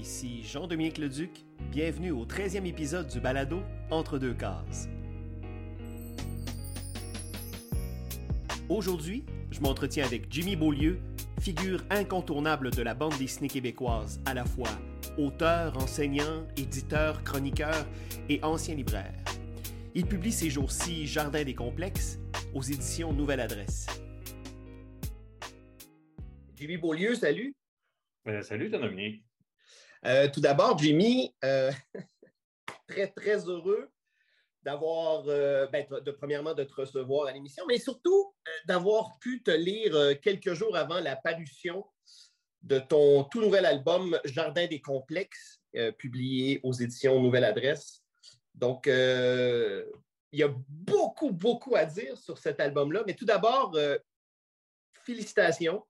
Ici Jean-Dominique Leduc, bienvenue au 13e épisode du balado Entre deux cases. Aujourd'hui, je m'entretiens avec Jimmy Beaulieu, figure incontournable de la bande dessinée québécoise, à la fois auteur, enseignant, éditeur, chroniqueur et ancien libraire. Il publie ces jours-ci Jardin des complexes aux éditions Nouvelle Adresse. Jimmy Beaulieu, salut. Ben, salut, Dominique. Euh, tout d'abord, Jimmy, euh, très, très heureux d'avoir, euh, ben, de, premièrement, de te recevoir à l'émission, mais surtout d'avoir pu te lire quelques jours avant la parution de ton tout nouvel album Jardin des complexes, publié aux éditions Nouvelle Adresse. Donc, il y a beaucoup, beaucoup à dire sur cet album-là, mais tout d'abord, félicitations.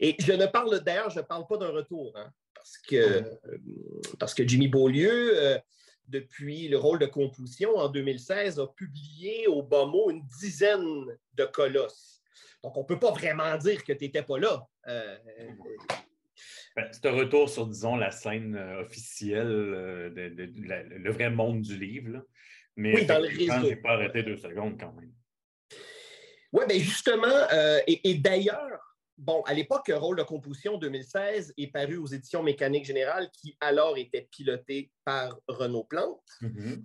Et je ne parle d'ailleurs, je ne parle pas d'un retour. Hein parce que, euh, parce que Jimmy Beaulieu, euh, depuis le rôle de composition en 2016, a publié au bas mot une dizaine de colosses. Donc, on ne peut pas vraiment dire que tu n'étais pas là. Euh, ben, c'est un retour sur, disons, la scène officielle, de, le vrai monde du livre. Mais oui, dans le réseau. Je pas arrêté deux secondes quand même. Oui, bien justement, et d'ailleurs, bon, à l'époque, Rôle de composition 2016 est paru aux éditions Mécanique Générale, qui alors était piloté par Renaud Plante. Mm-hmm.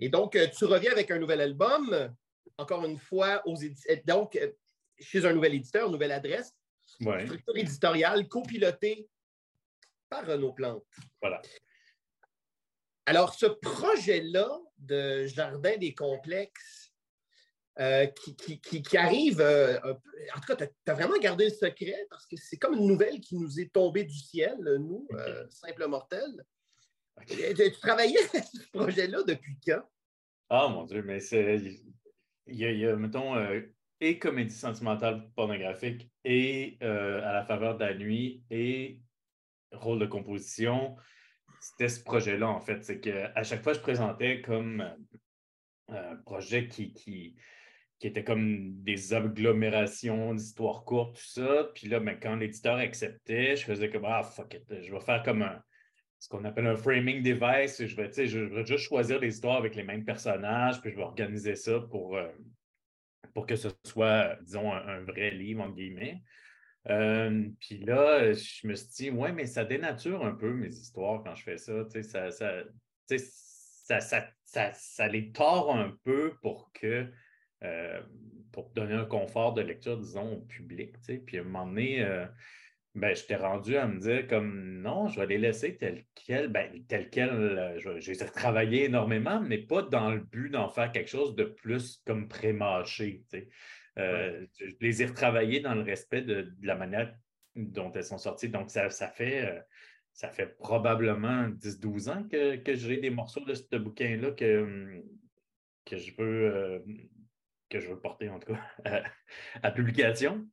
Et donc, euh, tu reviens avec un nouvel album, encore une fois, aux euh, donc, euh, chez un nouvel éditeur, nouvelle adresse, structure éditoriale copilotée par Renaud Plante. Voilà. Alors, ce projet-là de Jardin des complexes, euh, qui, arrive. Euh, en tout cas, tu as, vraiment gardé le secret parce que c'est comme une nouvelle qui nous est tombée du ciel, nous, euh, simples mortels. Tu, travaillais à ce projet-là depuis quand? Ah, mon Dieu, mais c'est. Il y, a, mettons, et comédie sentimentale pornographique et à la faveur de la nuit et rôle de composition. C'était ce projet-là, en fait. C'est qu'à chaque fois, je présentais comme un projet qui, qui, qui étaient comme des agglomérations d'histoires courtes, tout ça. Puis là, ben, quand l'éditeur acceptait, je faisais comme Ah, fuck it, je vais faire comme un, ce qu'on appelle un framing device. Je vais, je vais juste choisir des histoires avec les mêmes personnages, puis je vais organiser ça pour, euh, pour que ce soit, disons, un, vrai livre, entre guillemets. Euh, puis là, je me suis dit, ouais, mais ça dénature un peu mes histoires quand je fais ça. Ça, ça, ça, ça, ça, ça les tord un peu pour que euh, pour donner un confort de lecture, disons, au public. Puis à un moment donné, euh, ben, je t'ai rendu à me dire comme non, je vais les laisser tel quel, ben, tel quel, euh, je, je, les ai travaillés énormément, mais pas dans le but d'en faire quelque chose de plus comme pré-mâché. Je les ai retravaillés dans le respect de, la manière dont elles sont sorties. Donc, ça, ça fait. ça fait probablement 10-12 ans que, que j'ai des morceaux de ce bouquin-là que, que je veux que je veux porter, en tout cas, à, publication.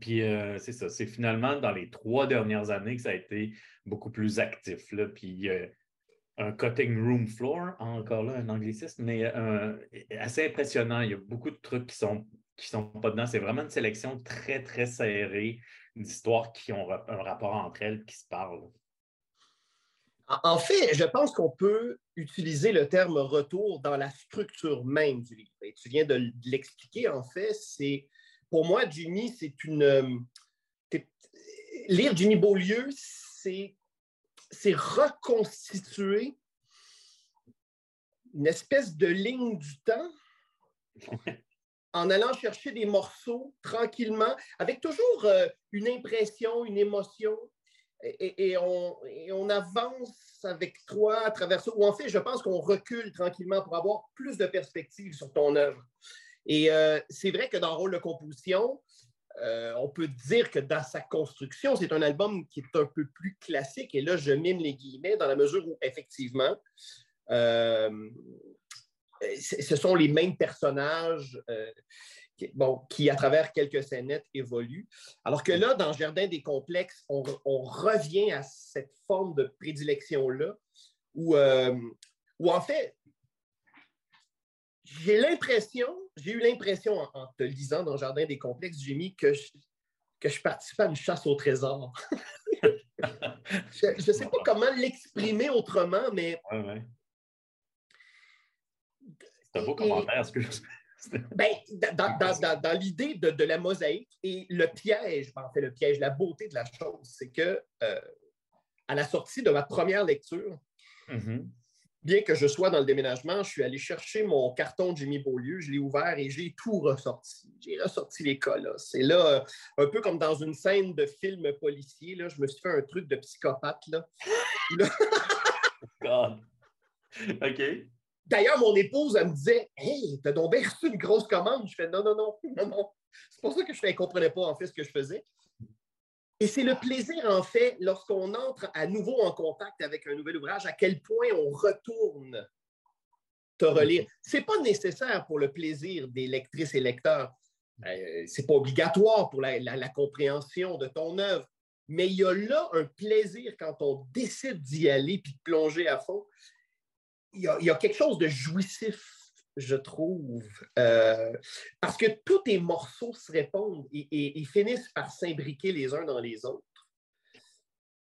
Puis euh, c'est ça, c'est finalement dans les trois dernières années que ça a été beaucoup plus actif. Là. Puis un cutting room floor, encore là, un anglicisme, mais euh, assez impressionnant. Il y a beaucoup de trucs qui sont qui sont pas dedans. C'est vraiment une sélection très, très serrée d'histoires qui ont un rapport entre elles, qui se parlent. En fait, je pense qu'on peut utiliser le terme retour dans la structure même du livre. Et tu viens de l'expliquer, en fait, c'est pour moi, Jimmy, c'est une. Lire Jimmy Beaulieu, c'est reconstituer une espèce de ligne du temps en allant chercher des morceaux tranquillement, avec toujours euh, une impression, une émotion, et, on, avance avec toi à travers ça. Ou en fait, je pense qu'on recule tranquillement pour avoir plus de perspectives sur ton œuvre. Et euh, c'est vrai que dans le rôle de composition, euh, on peut dire que dans sa construction, c'est un album qui est un peu plus classique. Et là, je mime les guillemets dans la mesure où, effectivement, euh, ce sont les mêmes personnages bon, qui, à travers quelques scénettes, évoluent. Alors que là, dans Jardin des complexes, on, revient à cette forme de prédilection-là, où, euh, où, en fait, j'ai l'impression, j'ai eu l'impression en, te lisant dans Jardin des complexes, Jimmy, que je, que je participais à une chasse au trésor. je ne sais pas comment l'exprimer autrement, mais. Ouais, ouais. C'est un beau commentaire, ce que ben, dans, l'idée de, la mosaïque et le piège, en fait, le piège, la beauté de la chose, c'est que euh, à la sortie de ma première lecture, mm-hmm. bien que je sois dans le déménagement, je suis allé chercher mon carton de Jimmy Beaulieu, je l'ai ouvert et j'ai tout ressorti. J'ai ressorti les colosses. C'est là, euh, un peu comme dans une scène de film policier, là, je me suis fait un truc de psychopathe. Là. God. OK. D'ailleurs, mon épouse, elle me disait Hey, t'as donc bien reçu une grosse commande. Je fais Non, non, non, non, non. C'est pour ça que je ne comprenais pas en fait ce que je faisais. Et c'est le plaisir, en fait, lorsqu'on entre à nouveau en contact avec un nouvel ouvrage, à quel point on retourne te relire. Ce n'est pas nécessaire pour le plaisir des lectrices et lecteurs. Euh, ce n'est pas obligatoire pour la, la, compréhension de ton œuvre. Mais il y a là un plaisir quand on décide d'y aller puis de plonger à fond il y, a, quelque chose de jouissif, je trouve, euh, parce que tous tes morceaux se répondent et, finissent par s'imbriquer les uns dans les autres.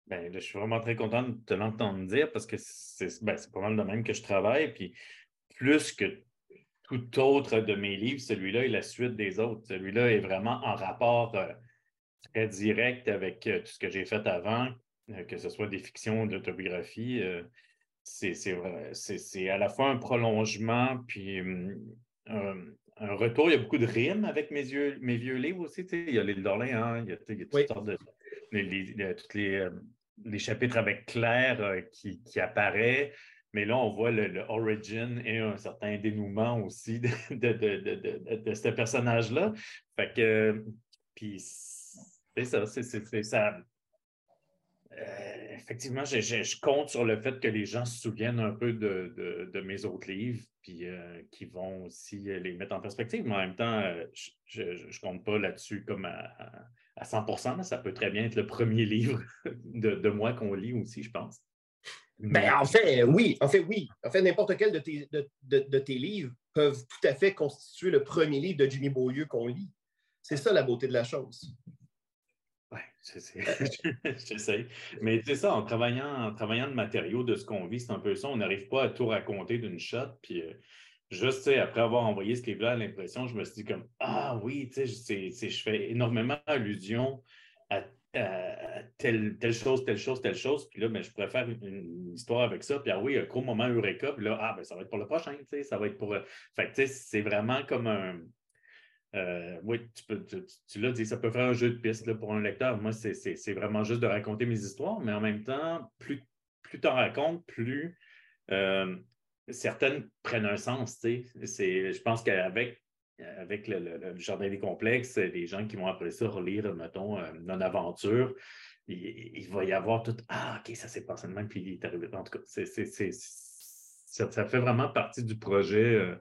Ben, je suis vraiment très content de te l'entendre dire parce que c'est ben, pas mal de même que je travaille. Puis plus que tout autre de mes livres, celui-là est la suite des autres. Celui-là est vraiment en rapport euh, très direct avec euh, tout ce que j'ai fait avant, que ce soit des fictions, de l'autobiographie c'est à la fois un prolongement, puis un, retour. Il y a beaucoup de rimes avec mes, yeux, mes vieux livres aussi. Il y a l'île d'Orléans, hein, il, y a, toutes sortes de. Les, tous les, les, chapitres avec Claire euh, qui, qui apparaît. Mais là, on voit le, origin et un certain dénouement aussi de, de, de ce personnage-là. Fait que, puis, c'est ça, c'est ça, euh, effectivement, je, compte sur le fait que les gens se souviennent un peu de, mes autres livres, puis euh, qui vont aussi les mettre en perspective. Mais en même temps, euh, je ne compte pas là-dessus comme à, 100% mais ça peut très bien être le premier livre de, moi qu'on lit aussi, je pense. Ben, en fait, oui. En fait, oui. En fait, n'importe quel de tes, de, tes livres peuvent tout à fait constituer le premier livre de Jimmy Beaulieu qu'on lit. C'est ça la beauté de la chose. J'essaie. Mais c'est ça, en travaillant, en travaillant de matériaux, de ce qu'on vit, c'est un peu ça. On n'arrive pas à tout raconter d'une shot. Puis euh, juste, après avoir envoyé ce livre-là à l'impression, je me suis dit comme Ah oui, tu sais, je fais énormément allusion à, telle, telle, chose, telle chose, telle chose. Puis là, ben, je pourrais faire une, histoire avec ça. Puis ah oui, un gros moment Eureka. Puis là, ah, ben, ça va être pour le prochain, tu sais, ça va être pour. Euh, fait tu sais, c'est vraiment comme un euh, oui, tu, l'as dit, ça peut faire un jeu de piste pour un lecteur. Moi, c'est vraiment juste de raconter mes histoires, mais en même temps, plus, tu en racontes, plus euh, certaines prennent un sens. Je pense qu'avec avec le, Jardin des complexes, les gens qui vont après ça relire, mettons, euh, Non-Aventure, il, va y avoir tout Ah, OK, ça s'est passé de même, puis il est arrivé. En tout cas, ça, fait vraiment partie du projet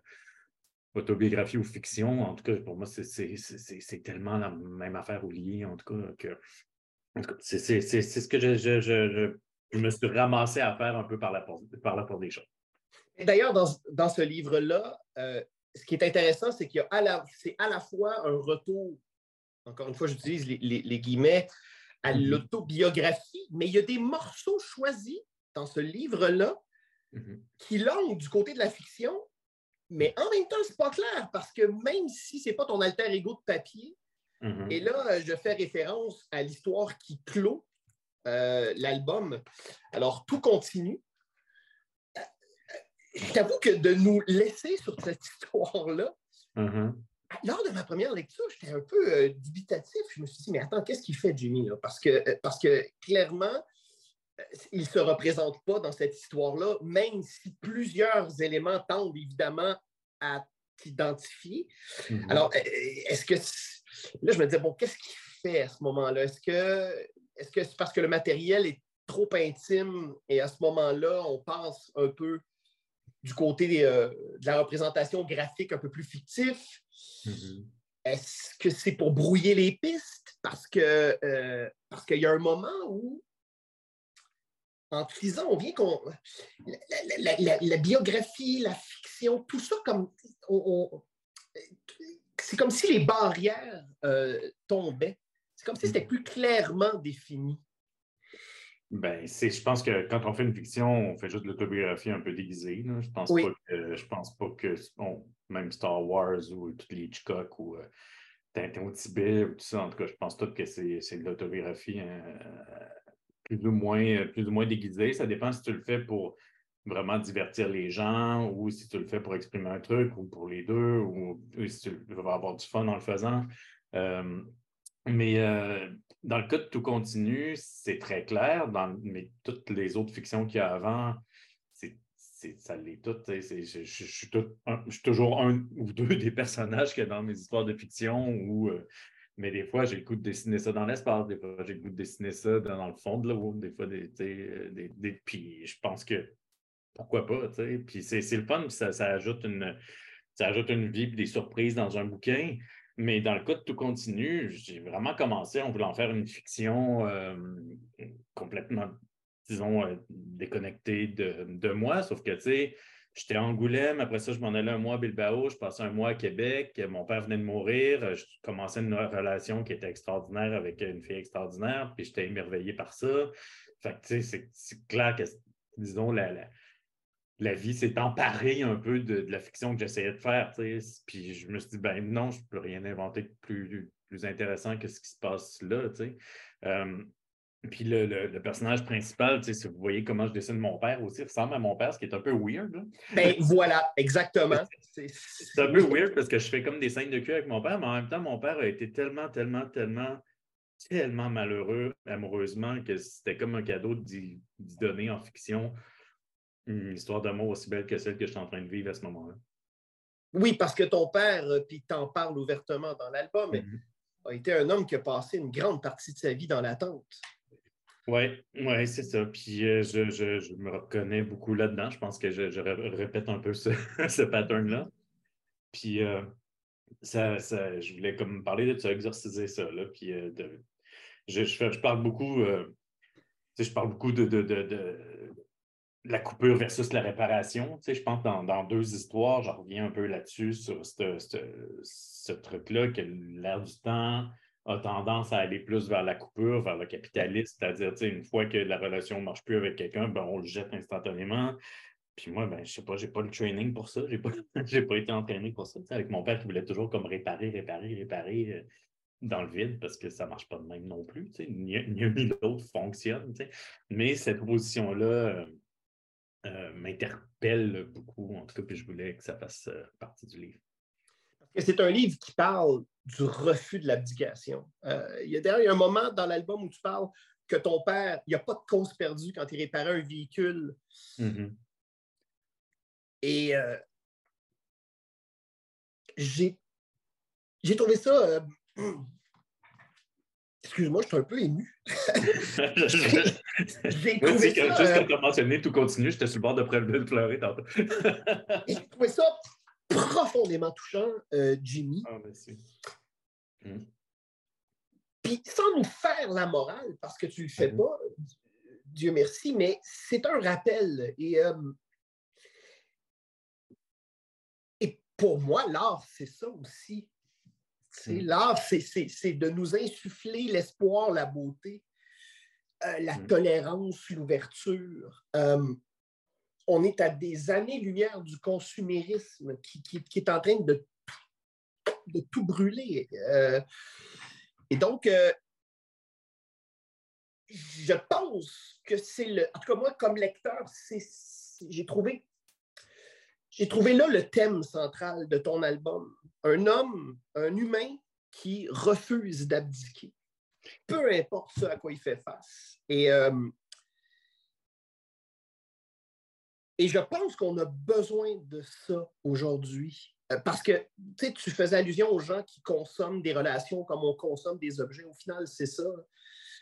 autobiographie ou fiction, en tout cas, pour moi, c'est tellement la même affaire ou liée, en tout cas, que. c'est ce que je, me suis ramassé à faire un peu par la porte, par des choses. D'ailleurs, dans, ce livre-là, euh, ce qui est intéressant, c'est qu'il y a à la, c'est à la fois un retour, encore une fois, j'utilise les, guillemets, à mm-hmm. l'autobiographie, mais il y a des morceaux choisis dans ce livre-là mm-hmm. qui l'ont du côté de la fiction mais en même temps, c'est pas clair parce que même si c'est pas ton alter ego de papier, mm-hmm. et là, je fais référence à l'histoire qui clôt euh, l'album. Alors, tout continue. J'avoue que de nous laisser sur cette histoire-là, mm-hmm. lors de ma première lecture, j'étais un peu euh, dubitatif. Je me suis dit, mais attends, qu'est-ce qu'il fait, Jimmy? Parce, que, euh, parce que clairement, il ne se représente pas dans cette histoire-là, même si plusieurs éléments tendent évidemment à t'identifier. Mm-hmm. Alors, euh, est-ce que. Là, je me disais, bon, qu'est-ce qu'il fait à ce moment-là? Est-ce que est-ce que c'est parce que le matériel est trop intime et à ce moment-là, on passe un peu du côté euh, de la représentation graphique un peu plus fictif? Mm-hmm. Est-ce que c'est pour brouiller les pistes? Parce que euh, parce qu'il y a un moment où en lisant, on vient qu'on. La, biographie, la fiction, tout ça, comme. c'est comme si les barrières euh, tombaient. C'est comme si c'était plus clairement défini. Ben, c'est, je pense que quand on fait une fiction, on fait juste de l'autobiographie un peu déguisée. Je pense pas que, je pense pas que même Star Wars ou tous les Hitchcock ou euh, Tintin au Tibet ou tout ça, en tout cas, je pense tout que c'est, de l'autobiographie hein, plus ou moins plus ou moins déguisée. Ça dépend si tu le fais pour vraiment divertir les gens ou si tu le fais pour exprimer un truc ou pour les deux ou, si tu vas avoir du fun en le faisant. Euh, mais euh, dans le cas de Tout continu, c'est très clair. Dans, mais toutes les autres fictions qu'il y a avant, ça l'est tout. Je, suis toujours un ou deux des personnages qu'il y a dans mes histoires de fiction. Ou, euh, mais des fois, j'ai le goût de dessiner ça dans l'espace. Des fois, j'ai le goût de dessiner ça dans, le fond de l'eau. Des fois, des, des, puis je pense que pourquoi pas. Puis c'est le fun. Ça, ajoute une, ça ajoute une vie des surprises dans un bouquin. Mais dans le cas de Tout continu, j'ai vraiment commencé en voulant faire une fiction euh, complètement, disons, euh, déconnectée de, moi. Sauf que, tu sais, j'étais à Angoulême, après ça, je m'en allais un mois à Bilbao, je passais un mois à Québec, mon père venait de mourir, je commençais une relation qui était extraordinaire avec une fille extraordinaire, puis j'étais émerveillé par ça. Fait que, tu sais, c'est clair que, disons, la la vie s'est emparée un peu de, la fiction que j'essayais de faire. Puis je me suis dit, ben non, je ne peux rien inventer de plus, plus intéressant que ce qui se passe là. Euh, puis le, personnage principal, si vous voyez comment je dessine mon père aussi, ressemble à mon père, ce qui est un peu weird. Ben voilà, exactement. C'est un peu weird parce que je fais comme des scènes de cul avec mon père, mais en même temps, mon père a été tellement, tellement, tellement, tellement malheureux amoureusement que c'était comme un cadeau d'y donner en fiction une histoire d'amour aussi belle que celle que je suis en train de vivre à ce moment-là. Oui, parce que ton père, euh, puis t'en parles ouvertement dans l'album, mm-hmm. a été un homme qui a passé une grande partie de sa vie dans l'attente. Oui, ouais, c'est ça. Puis euh, je, me reconnais beaucoup là-dedans. Je pense que je, répète un peu ce, ce pattern-là. Puis euh, ça, je voulais comme parler de ça, exorciser ça. Là, puis de, je, parle beaucoup, je parle beaucoup de, de la coupure versus la réparation. Je pense dans, dans deux histoires, je reviens un peu là-dessus, sur ce, truc-là, que l'air du temps a tendance à aller plus vers la coupure, vers le capitaliste, c'est-à-dire, une fois que la relation ne marche plus avec quelqu'un, ben, on le jette instantanément. Puis moi, ben, je sais pas, j'ai pas le training pour ça, j'ai pas, pas été entraîné pour ça. Avec mon père qui voulait toujours comme réparer, réparer, réparer euh, dans le vide parce que ça marche pas de même non plus. Ni, ni ni l'autre fonctionne. Mais cette position-là, euh, euh, m'interpelle beaucoup. En tout cas, puis je voulais que ça fasse partie du livre. C'est un livre qui parle du refus de l'abdication. Euh, il y a un moment dans l'album où tu parles que ton père, il n'y a pas de cause perdue quand il réparait un véhicule. Mm-hmm. Et j'ai trouvé ça Excuse-moi, je suis un peu ému. J'ai trouvé ça... Juste quand tu as mentionné tout continue, j'étais sur le bord de pleurer tantôt. J'ai trouvé ça profondément touchant, euh, Jimmy. Ah, merci. Hmm. Puis sans nous faire la morale, parce que tu ne le fais hmm. pas, Dieu merci, mais c'est un rappel. Et, euh, et pour moi, l'art, c'est ça aussi. Mm. L'art, c'est de nous insuffler l'espoir, la beauté, euh, la mm. tolérance, l'ouverture. Euh, on est à des années-lumière du consumérisme qui, est en train de, tout brûler. Euh, et donc, je pense que c'est le. En tout cas, moi, comme lecteur, j'ai trouvé j'ai trouvé là le thème central de ton album. Un homme, un humain qui refuse d'abdiquer, peu importe ce à quoi il fait face. Et, euh, et je pense qu'on a besoin de ça aujourd'hui. Euh, parce que tu faisais allusion aux gens qui consomment des relations comme on consomme des objets. Au final, c'est ça.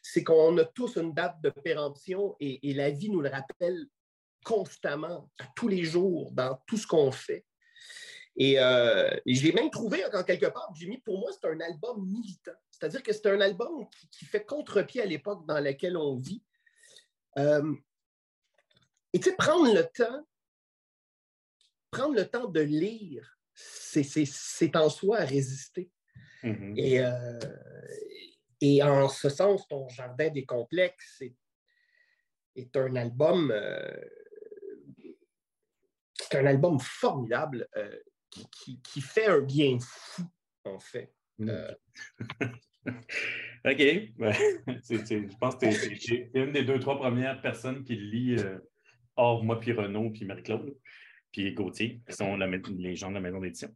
C'est qu'on a tous une date de péremption et, la vie nous le rappelle constamment, tous les jours, dans tout ce qu'on fait. Et, euh, j'ai même trouvé, en quelque part, Jimmy, pour moi, c'est un album militant. C'est-à-dire que c'est un album qui, fait contre-pied à l'époque dans laquelle on vit. Euh, et tu sais, prendre le temps, prendre le temps de lire, c'est en soi à résister. Mm-hmm. et, euh, et en ce sens, ton jardin des complexes, est un album, c'est un album formidable qui, fait un bien fou, en fait. Mm. OK. je pense que c'est une des deux, trois premières personnes qui lit hors moi, puis Renaud, puis Marie-Claude, puis Gauthier, qui sont les gens de la maison d'édition.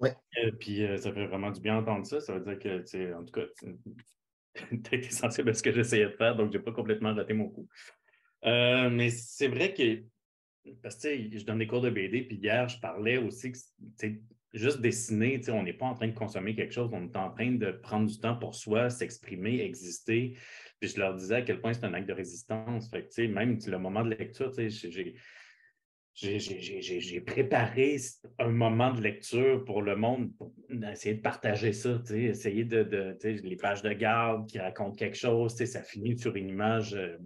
Oui. puis ça fait vraiment du bien d'entendre ça. Ça veut dire que, en tout cas, tu été sensible à ce que j'essayais de faire, donc je n'ai pas complètement raté mon coup. mais c'est vrai que parce que je donne des cours de BD, puis hier, je parlais aussi que juste dessiner, on n'est pas en train de consommer quelque chose, on est en train de prendre du temps pour soi, s'exprimer, exister. Puis je leur disais à quel point c'est un acte de résistance. Fait que, même le moment de lecture, j'ai préparé un moment de lecture pour le monde, pour essayer de partager ça, essayer de, de les pages de garde qui racontent quelque chose, ça finit sur une image euh,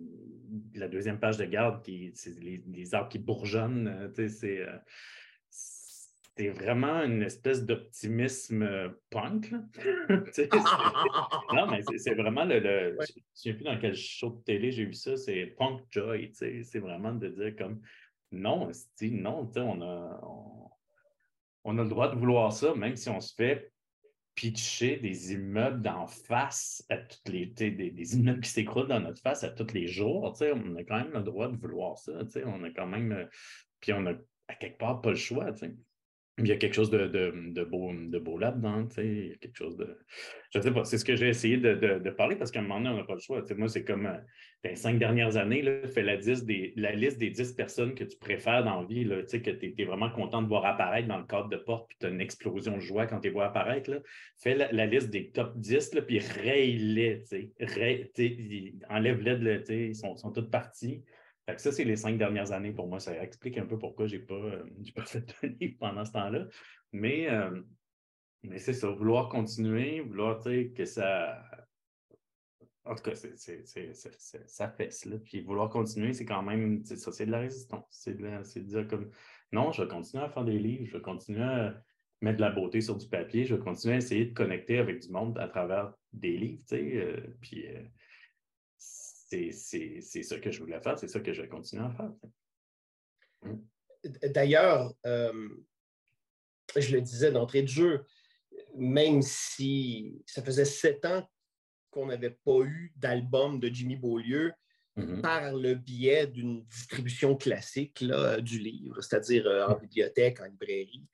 la deuxième page de garde, qui, c'est les, arbres qui bourgeonnent. Euh, c'est, euh, c'est vraiment une espèce d'optimisme euh, punk. non, mais c'est, vraiment le. Je ne sais plus dans quel show de télé j'ai vu ça, c'est punk joy. C'est vraiment de dire comme non, non, on a, on a le droit de vouloir ça, même si on se fait pitcher des immeubles d'en face à toutes les. Des, des, immeubles qui s'écroulent dans notre face à tous les jours. On a quand même le droit de vouloir ça. On a quand même. Euh, puis on a à quelque part pas le choix. Il y a quelque chose de, beau, de beau là-dedans, il y a quelque chose de. Je sais pas, c'est ce que j'ai essayé de, parler parce qu'à un moment donné, on n'a pas le choix. moi, c'est comme euh, les cinq dernières années, là, fais la, des, la liste des dix personnes que tu préfères dans la vie, là, que tu es, vraiment content de voir apparaître dans le cadre de porte, puis tu as une explosion de joie quand tu les vois apparaître. Là. Fais la, liste des top 10, là, puis raye-les. Enlève-les, ils sont, sont ça, c'est les cinq dernières années pour moi. Ça explique un peu pourquoi je n'ai pas, euh, pas, fait de livre pendant ce temps-là. Mais, euh, mais c'est ça, vouloir continuer, vouloir que ça. En tout cas, ça fesse. Puis vouloir continuer, c'est quand même ça, c'est de la résistance. C'est de, dire comme non, je vais continuer à faire des livres, je vais continuer à mettre de la beauté sur du papier, je vais continuer à essayer de connecter avec du monde à travers des livres. Euh, puis c'est ça que je voulais faire, c'est ça que je vais continuer à faire. D'ailleurs, euh, je le disais d'entrée de jeu, même si ça faisait sept ans qu'on n'avait pas eu d'album de Jimmy Beaulieu, mmh par le biais d'une distribution classique du livre, c'est-à-dire euh, en bibliothèque, en librairie.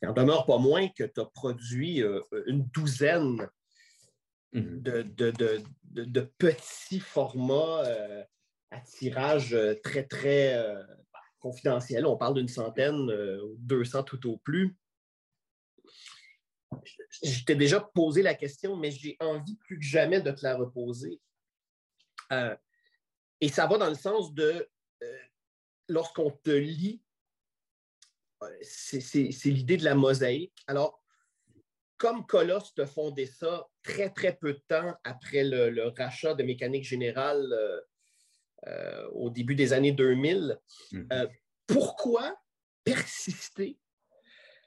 Il n'en demeure pas moins que tu as produit euh, une douzaine Mmh de, petits formats euh, à tirage euh, très, très euh, confidentiel. On parle d'une centaine, 200 tout au plus. Je t'ai déjà posé la question, mais j'ai envie plus que jamais de te la reposer. et ça va dans le sens de lorsqu'on te lit, c'est l'idée de la mosaïque. Alors, comme Colosse te fondé ça très, très peu de temps après le, rachat de Mécanique Générale euh, euh, au début des années 2000, mhm. euh, pourquoi persister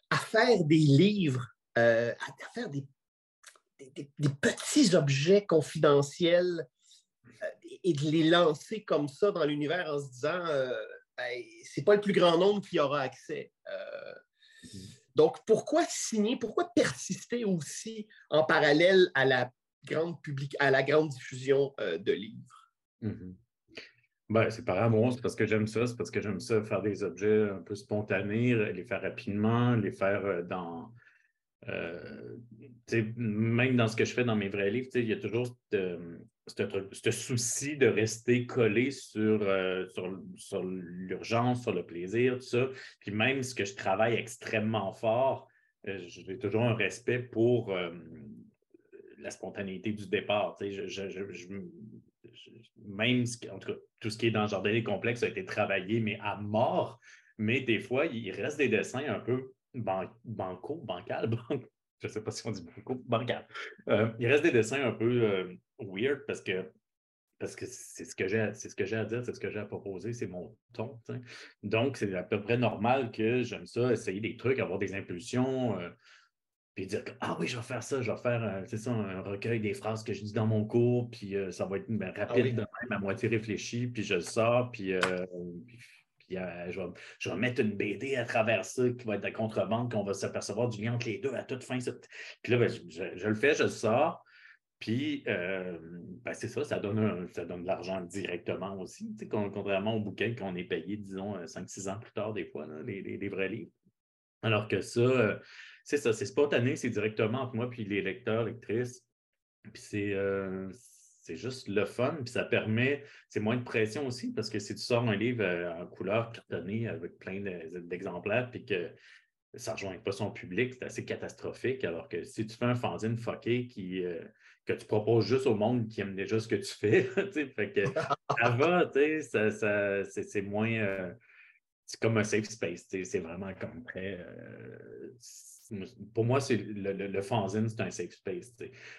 à faire des livres, à faire des, petits objets confidentiels et de les lancer comme ça dans l'univers en se disant ben, c'est pas le plus grand nombre qui aura accès. Donc, pourquoi signer, pourquoi persister aussi en parallèle à la grande, public, à la grande diffusion euh, de livres? Mm-hmm. Ben, c'est par c'est parce que j'aime ça, c'est parce que j'aime ça faire des objets un peu spontanés, les faire rapidement, les faire euh, dans. Euh, même dans ce que je fais dans mes vrais livres, il y a toujours ce souci de rester collé sur, euh, sur, l'urgence, sur le plaisir, tout ça. Puis même ce que je travaille extrêmement fort, euh, j'ai toujours un respect pour euh, la spontanéité du départ. même, en tout cas, tout ce qui est dans le jardin complexe a été travaillé, mais à mort. Mais des fois, il reste des dessins un peu banco, bancal, je ne sais pas si on dit banco, bancal. il reste des dessins un peu weird parce que parce que c'est ce que j'ai c'est ce que j'ai à dire, c'est ce que j'ai à proposer, c'est mon ton. Donc, c'est à peu près normal que j'aime ça, essayer des trucs, avoir des impulsions. Euh, puis dire Ah oui, je vais faire ça, je vais faire un recueil des phrases que je dis dans mon cours, puis ça va être ben, ah rapide de même, à moitié réfléchi, puis je le sors, puis, puis je, vais, mettre une BD à travers ça qui va être de contrebande, qu'on va s'apercevoir du lien entre les deux à toute fin. Puis là, ben, je, le fais, je le sors. Puis, ben, c'est ça, ça donne, ça donne de l'argent directement aussi, contrairement au bouquin qu'on est payé, disons, 5-6 ans plus tard, des fois, les, vrais livres. Alors que ça, c'est ça, c'est spontané, c'est directement entre moi puis les lecteurs, lectrices. Puis c'est, c'est juste le fun, puis ça permet, c'est moins de pression aussi, parce que si tu sors un livre euh, en couleur cartonnée avec plein d'exemplaires, puis que ça ne rejoint pas son public, c'est assez catastrophique. Alors que si tu fais un fanzine fucké qui, euh, que tu proposes juste au monde qui aime déjà ce que tu fais, fait que ça va, ça, ça, c'est moins. Euh, c'est comme un safe space, c'est vraiment comme très pour moi, c'est le, le, fanzine, c'est un safe space.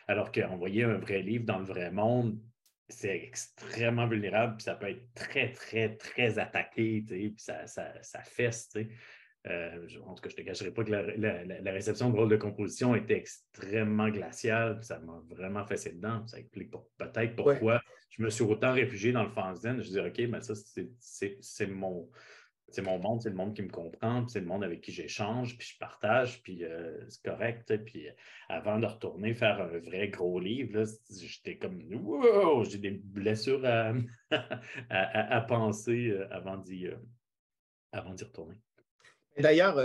Alors qu'envoyer un vrai livre dans le vrai monde, c'est extrêmement vulnérable, puis ça peut être très, très, très attaqué, puis ça, ça, ça fesse. Euh, en tout cas, je ne te cacherai pas que la, réception de rôle de composition était extrêmement glaciale. Ça m'a vraiment fessé dedans. Ça explique peut-être pourquoi je me suis autant réfugié dans le fanzine. Je dis, OK, mais ça, c'est mon, c'est mon monde, c'est le monde qui me comprend, c'est le monde avec qui j'échange, puis je partage, puis euh, c'est correct. Puis euh, avant de retourner faire un vrai gros livre, j'étais comme wow, j'ai des blessures à, à, penser euh, avant d'y retourner. D'ailleurs,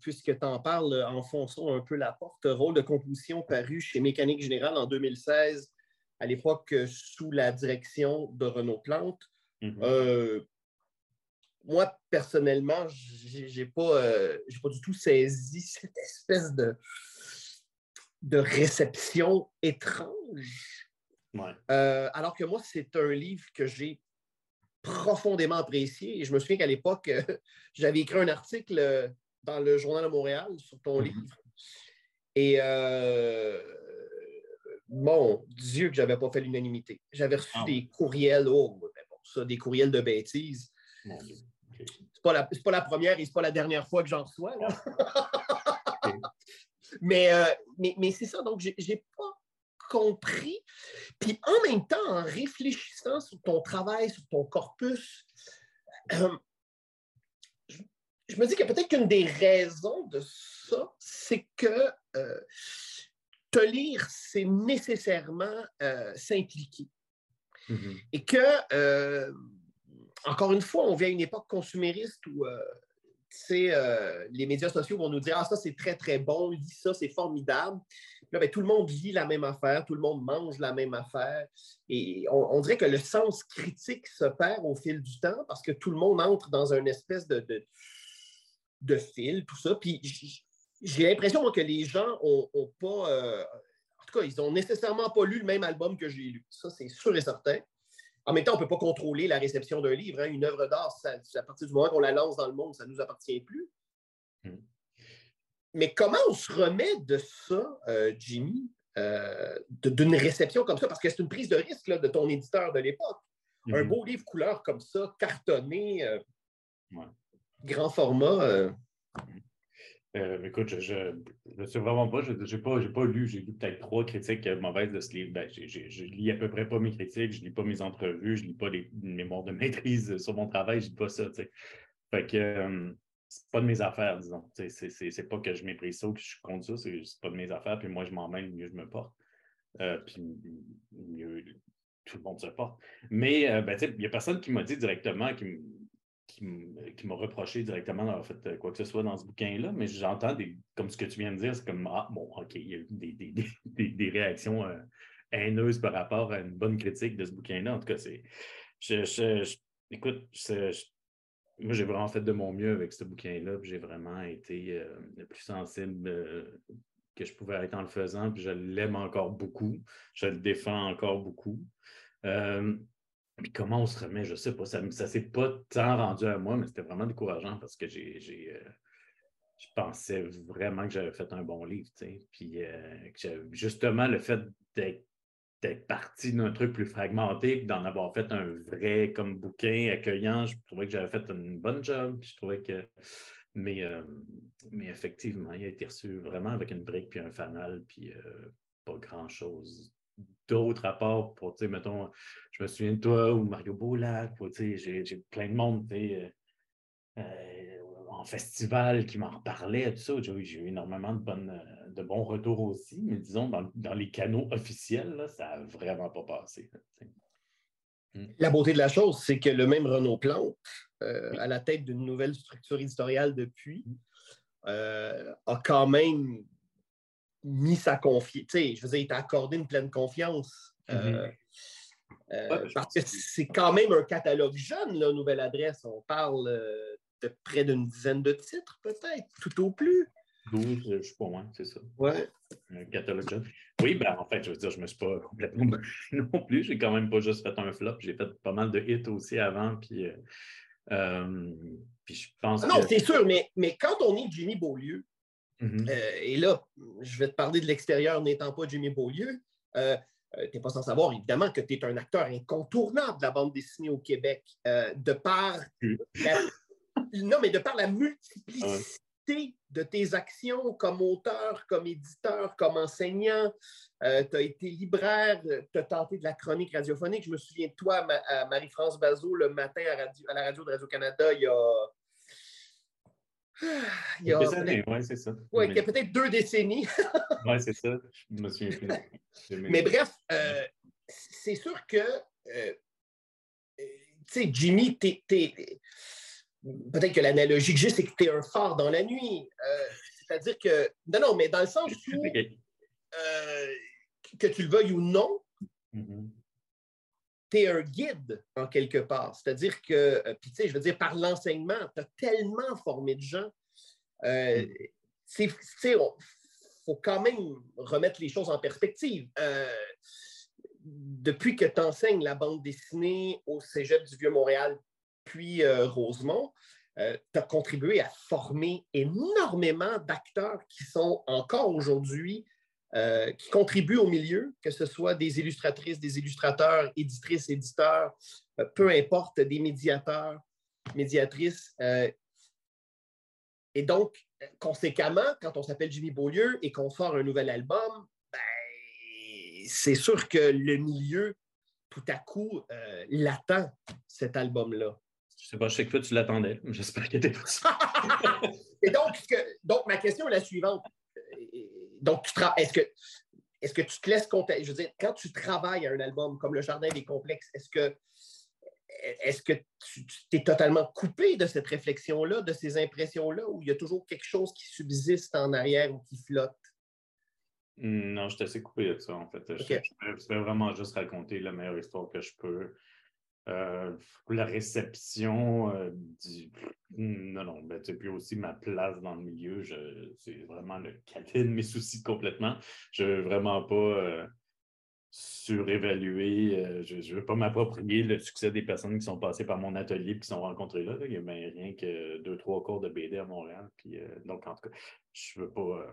puisque tu en parles, enfonçons un peu la porte. Rôle de composition paru chez Mécanique Générale en 2016, à l'époque sous la direction de Renaud Plante. Mm-hmm moi, personnellement, je n'ai pas, euh, pas du tout saisi cette espèce de, de réception étrange. Euh, alors que moi, c'est un livre que j'ai profondément apprécié. Et je me souviens qu'à l'époque, euh, j'avais écrit un article dans le Journal de Montréal sur ton mm-hmm. livre. Et mon Dieu, que j'avais pas fait l'unanimité. J'avais reçu ah des courriels, oh, bon, ça, des courriels de bêtises. C'est pas, la, pas la première et c'est pas la dernière fois que j'en reçois. mais, euh, mais, mais c'est ça, donc j'ai pas compris. Puis en même temps, en réfléchissant sur ton travail, sur ton corpus, euh, je, me dis que peut-être qu'une des raisons de ça, c'est que euh, te lire, c'est nécessairement s'impliquer. Mm-hmm. Et que encore une fois, on vient à une époque consumériste où euh, euh, les médias sociaux vont nous dire Ah, ça, c'est très, très bon, lis ça, c'est formidable. Là, ben, tout le monde lit la même affaire, tout le monde mange la même affaire. Et on, dirait que le sens critique se perd au fil du temps parce que tout le monde entre dans une espèce de, fil, tout ça. Puis j'ai l'impression que les gens n'ont pas. Euh, en tout cas, ils n'ont nécessairement pas lu le même album que j'ai lu. Ça, c'est sûr et certain. En même temps, on ne peut pas contrôler la réception d'un livre. Hein. Une œuvre d'art, à partir du moment qu'on la lance dans le monde, ça ne nous appartient plus. Hmm. Mais comment on se remet de ça, euh, Jimmy, euh, d'une réception comme ça? Parce que c'est une prise de risque de ton éditeur de l'époque. Un hmm. beau livre couleur comme ça, cartonné, euh, grand format. Hmm. Euh, écoute, je ne sais vraiment pas. Je n'ai pas, lu. J'ai lu peut-être trois critiques mauvaises de ce livre. Ben, je lis à peu près pas mes critiques, je ne lis pas mes entrevues, je ne lis pas les mémoires de maîtrise sur mon travail, je ne lis pas ça. Fait que euh, c'est pas de mes affaires, disons. C'est pas que je méprise ça ou que je suis contre ça, c'est pas de mes affaires. Puis moi, je m'emmène, mieux je me porte. Euh, puis mieux tout le monde se porte. Mais ben, il n'y a personne qui m'a dit directement, qui qui m'a reproché directement d'avoir fait euh, quoi que ce soit dans ce bouquin-là, mais j'entends des, comme ce que tu viens de dire, c'est comme Ah, bon, OK, il y a eu des, réactions euh, haineuses par rapport à une bonne critique de ce bouquin-là. En tout cas, c'est. Je, écoute, moi, j'ai vraiment fait de mon mieux avec ce bouquin-là, j'ai vraiment été euh, le plus sensible que je pouvais être en le faisant, puis je l'aime encore beaucoup, je le défends encore beaucoup. Puis comment on se remet, je ne sais pas. Ça ne s'est pas tant rendu à moi, mais c'était vraiment décourageant parce que j'ai, euh, je pensais vraiment que j'avais fait un bon livre. Puis euh, justement, le fait d'être, parti d'un truc plus fragmenté, d'en avoir fait un vrai comme bouquin accueillant, je trouvais que j'avais fait une bonne job. je trouvais que. mais, mais effectivement, il a été reçu vraiment avec une brique puis un fanal, puis pas grand-chose d'autres rapports pour, tu sais, mettons, je me souviens de toi ou Mario Boulac, tu sais, j'ai plein de monde, tu sais, en festival qui m'en reparlait, tout ça. J'ai eu énormément de, bonnes, de bons retours aussi, mais disons, dans, les canaux officiels, ça n'a vraiment pas passé. Hmm. La beauté de la chose, c'est que le même Renaud Plante, euh, à la tête d'une nouvelle structure éditoriale depuis, hmm. euh, a quand même mis sa confiance. Je veux dire, il t'a accordé une pleine confiance. Euh, mm-hmm. parce que c'est quand même un catalogue jeune, la nouvelle adresse. On parle de près d'une dizaine de titres, peut-être, tout au plus. 12, je ne sais pas moins, c'est ça. Ouais. Un catalogue jeune. Oui, ben en fait, je veux dire, je ne me suis pas complètement non plus. J'ai quand même pas juste fait un flop. J'ai fait pas mal de hits aussi avant. Puis, euh, euh, puis je pense. Ah non, c'est sûr, mais, mais quand on est Jimmy Beaulieu, mm-hmm. euh, et là, je vais te parler de l'extérieur n'étant pas Jimmy Beaulieu, tu n'es pas sans savoir, évidemment, que tu es un acteur incontournable de la bande dessinée au Québec, de par non, mais de par la multiplicité de tes actions comme auteur, comme éditeur, comme enseignant, euh, tu as été libraire, tu as tenté de la chronique radiophonique. Je me souviens de toi à Marie-France Bazot le matin à, la radio de Radio-Canada il y a. Il y a des années, oui, c'est ça. Oui, il y a peut-être deux décennies. oui, c'est ça. Je me souviens plus. Mais bref, euh, c'est sûr que, euh, tu sais, Jimmy, t'es peut-être que l'analogie que j'ai, c'est que tu es un phare dans la nuit. Euh, c'est-à-dire que, non, non, mais dans le sens où, que tu le veuilles ou non, mm-hmm. Tu es un guide en quelque part. C'est-à-dire que, euh, puis tu sais, je veux dire, par l'enseignement, tu as tellement formé de gens. Euh, mm. Il faut quand même remettre les choses en perspective. depuis que tu enseignes la bande dessinée au Cégep du Vieux-Montréal puis euh, Rosemont, euh, tu as contribué à former énormément d'acteurs qui sont encore aujourd'hui, euh, qui contribuent au milieu, que ce soit des illustratrices, des illustrateurs, éditrices, éditeurs, peu importe, des médiateurs, médiatrices. et donc, conséquemment, quand on s'appelle Jimmy Beaulieu et qu'on sort un nouvel album, ben, c'est sûr que le milieu, tout à coup, l'attend, cet album-là. Je sais pas, je sais que toi, tu l'attendais. J'espère que tu pas Et donc, donc, ma question est la suivante. Donc, est-ce que, est que tu te laisses compter? Je veux dire, quand tu travailles à un album comme Le Jardin des Complexes, est-ce que, est-ce que tu t'es totalement coupé de cette réflexion-là, de ces impressions-là, ou il y a toujours quelque chose qui subsiste en arrière ou qui flotte? Non, je suis assez coupé de ça, en fait. Je, je, vais vraiment juste raconter la meilleure histoire que je peux. Euh, la réception euh, du. Non, non, ben, puis aussi ma place dans le milieu, c'est vraiment le cadet de mes soucis complètement. Je veux vraiment pas euh, surévaluer, je ne veux pas m'approprier le succès des personnes qui sont passées par mon atelier et qui sont rencontrées là. Il y a rien que deux, trois cours de BD à Montréal. Puis, donc, en tout cas, je ne veux pas.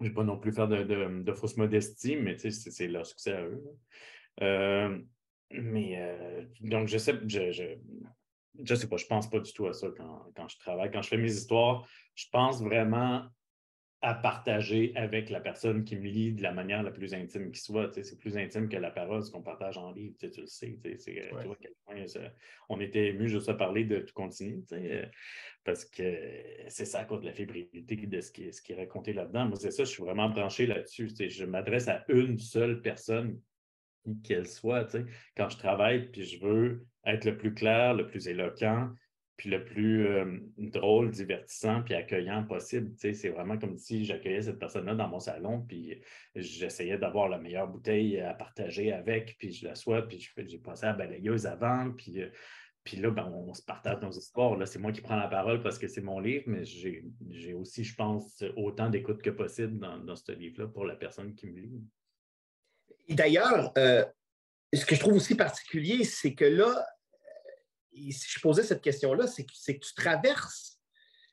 je pas non plus faire de, de, fausse modestie, mais c'est leur succès à eux. Mais euh, donc, je sais, je, je, sais pas, je pense pas du tout à ça quand, je travaille. Quand je fais mes histoires, je pense vraiment à partager avec la personne qui me lit de la manière la plus intime qui soit. C'est plus intime que la parole, ce qu'on partage en livre, tu le sais. on était ému juste à parler de tout continue, euh, parce que c'est ça à cause de la fébrilité de ce qui, ce qui est raconté là-dedans. Moi, c'est ça, je suis vraiment branché là-dessus. Je m'adresse à une seule personne qu'elle soit. Quand je travaille, puis je veux être le plus clair, le plus éloquent, puis le plus euh, drôle, divertissant, puis accueillant possible. C'est vraiment comme si j'accueillais cette personne-là dans mon salon, puis j'essayais d'avoir la meilleure bouteille à partager avec, puis je la sois, puis j'ai passé à la balayeuse avant, puis, euh, puis là, ben, on se partage nos histoires. Là, c'est moi qui prends la parole parce que c'est mon livre, mais j'ai aussi, je pense, autant d'écoute que possible dans, dans ce livre-là pour la personne qui me lit. Et d'ailleurs, euh, ce que je trouve aussi particulier, c'est que là, si je posais cette question-là, c'est que, tu traverses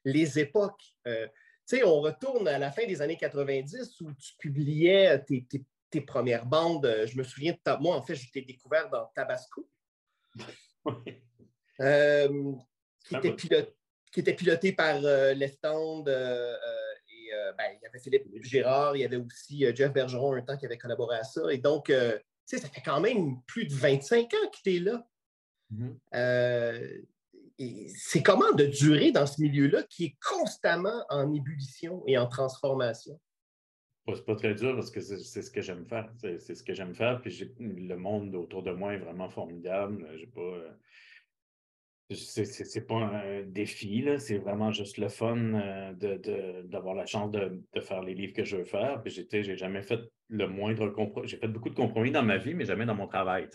les époques. Euh, tu sais, on retourne à la fin des années 90 où tu publiais tes, premières bandes. Je me souviens de moi, en fait, je t'ai découvert dans Tabasco. Euh, qui, était qui était piloté par Hand. et ben, il y avait Philippe Gérard, il y avait aussi Jeff Bergeron un temps qui avait collaboré à ça. Et donc, ça fait quand même plus de 25 ans qu'il est là. Mm-hmm. c'est comment de durer dans ce milieu-là qui est constamment en ébullition et en transformation? c'est pas très dur parce que c'est ce que j'aime faire. C'est ce que j'aime faire. Puis le monde autour de moi est vraiment formidable. J'ai pas. C'est pas un défi, c'est vraiment juste le fun euh, d'avoir la chance de, faire les livres que je veux faire. Puis j'ai jamais fait le moindre compromis. J'ai fait beaucoup de compromis dans ma vie, mais jamais dans mon travail.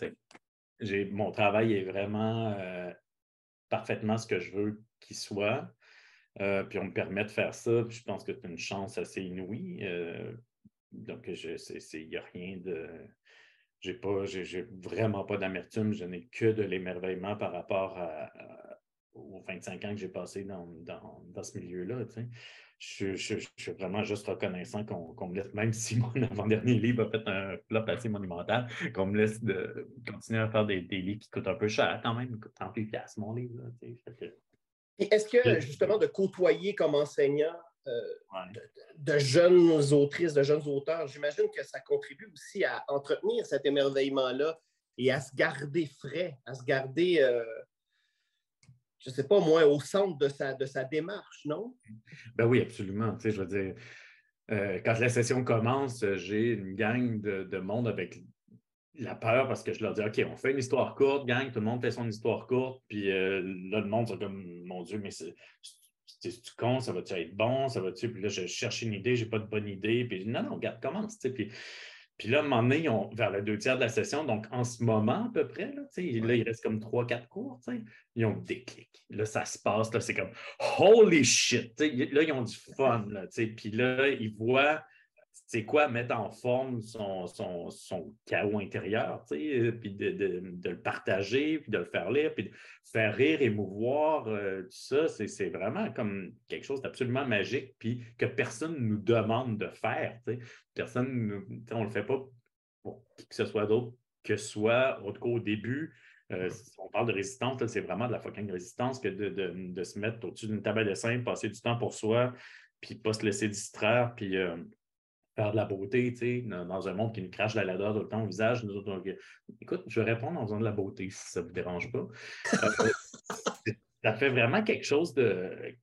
Mon travail est vraiment euh, parfaitement ce que je veux qu'il soit. Euh, puis on me permet de faire ça. Je pense que c'est une chance assez inouïe. Donc, il n'y a rien de. J'ai pas, j'ai vraiment pas d'amertume. Je n'ai que de l'émerveillement par rapport aux 25 ans que j'ai passé dans, ce milieu-là. Je, suis vraiment juste reconnaissant qu'on me laisse, même si mon avant-dernier livre a fait un flop assez monumental, qu'on me laisse de continuer à faire des, livres qui coûtent un peu cher quand même. Il coûte 38 mon livre. Est-ce que justement de côtoyer comme enseignant de, jeunes autrices, de jeunes auteurs, j'imagine que ça contribue aussi à entretenir cet émerveillement-là et à se garder frais, à se garder, euh, je ne sais pas, moins au centre de sa, de sa démarche, non? Ben oui, absolument. Tu sais, je veux dire, euh, quand la session commence, j'ai une gang de, de monde avec la peur parce que je leur dis OK, on fait une histoire courte, gang, tout le monde fait son histoire courte, puis euh, là, le monde, c'est comme Mon Dieu, mais c'est. Tu con, ça va-tu être bon, ça va-tu? Puis là, je cherche une idée, j'ai pas de bonne idée. Puis non, non, regarde, commence. Puis, puis là, à un moment donné, ils ont, vers le deux tiers de la session, donc en ce moment à peu près, là, là il reste comme trois, quatre cours, ils ont des clics. Là, ça se passe, là, c'est comme holy shit. Là, ils ont du fun. Là, puis là, ils voient c'est quoi mettre en forme son, son, chaos intérieur, euh, puis de, le partager, puis de le faire lire, puis de faire rire, émouvoir, euh, tout ça, c'est vraiment comme quelque chose d'absolument magique, puis que personne ne nous demande de faire. Personne, on ne le fait pas pour qui que ce soit d'autre que soit, en tout cas au début, euh, on parle de résistance, c'est vraiment de la fucking résistance que de, se mettre au-dessus d'une table de dessin, passer du temps pour soi, puis pas se laisser distraire, puis faire de la beauté, tu sais, dans, un monde qui nous crache la ladeur tout le temps au visage. Nous autres, écoute, je vais répondre en faisant de la beauté si ça ne vous dérange pas. Euh, ça fait vraiment quelque chose de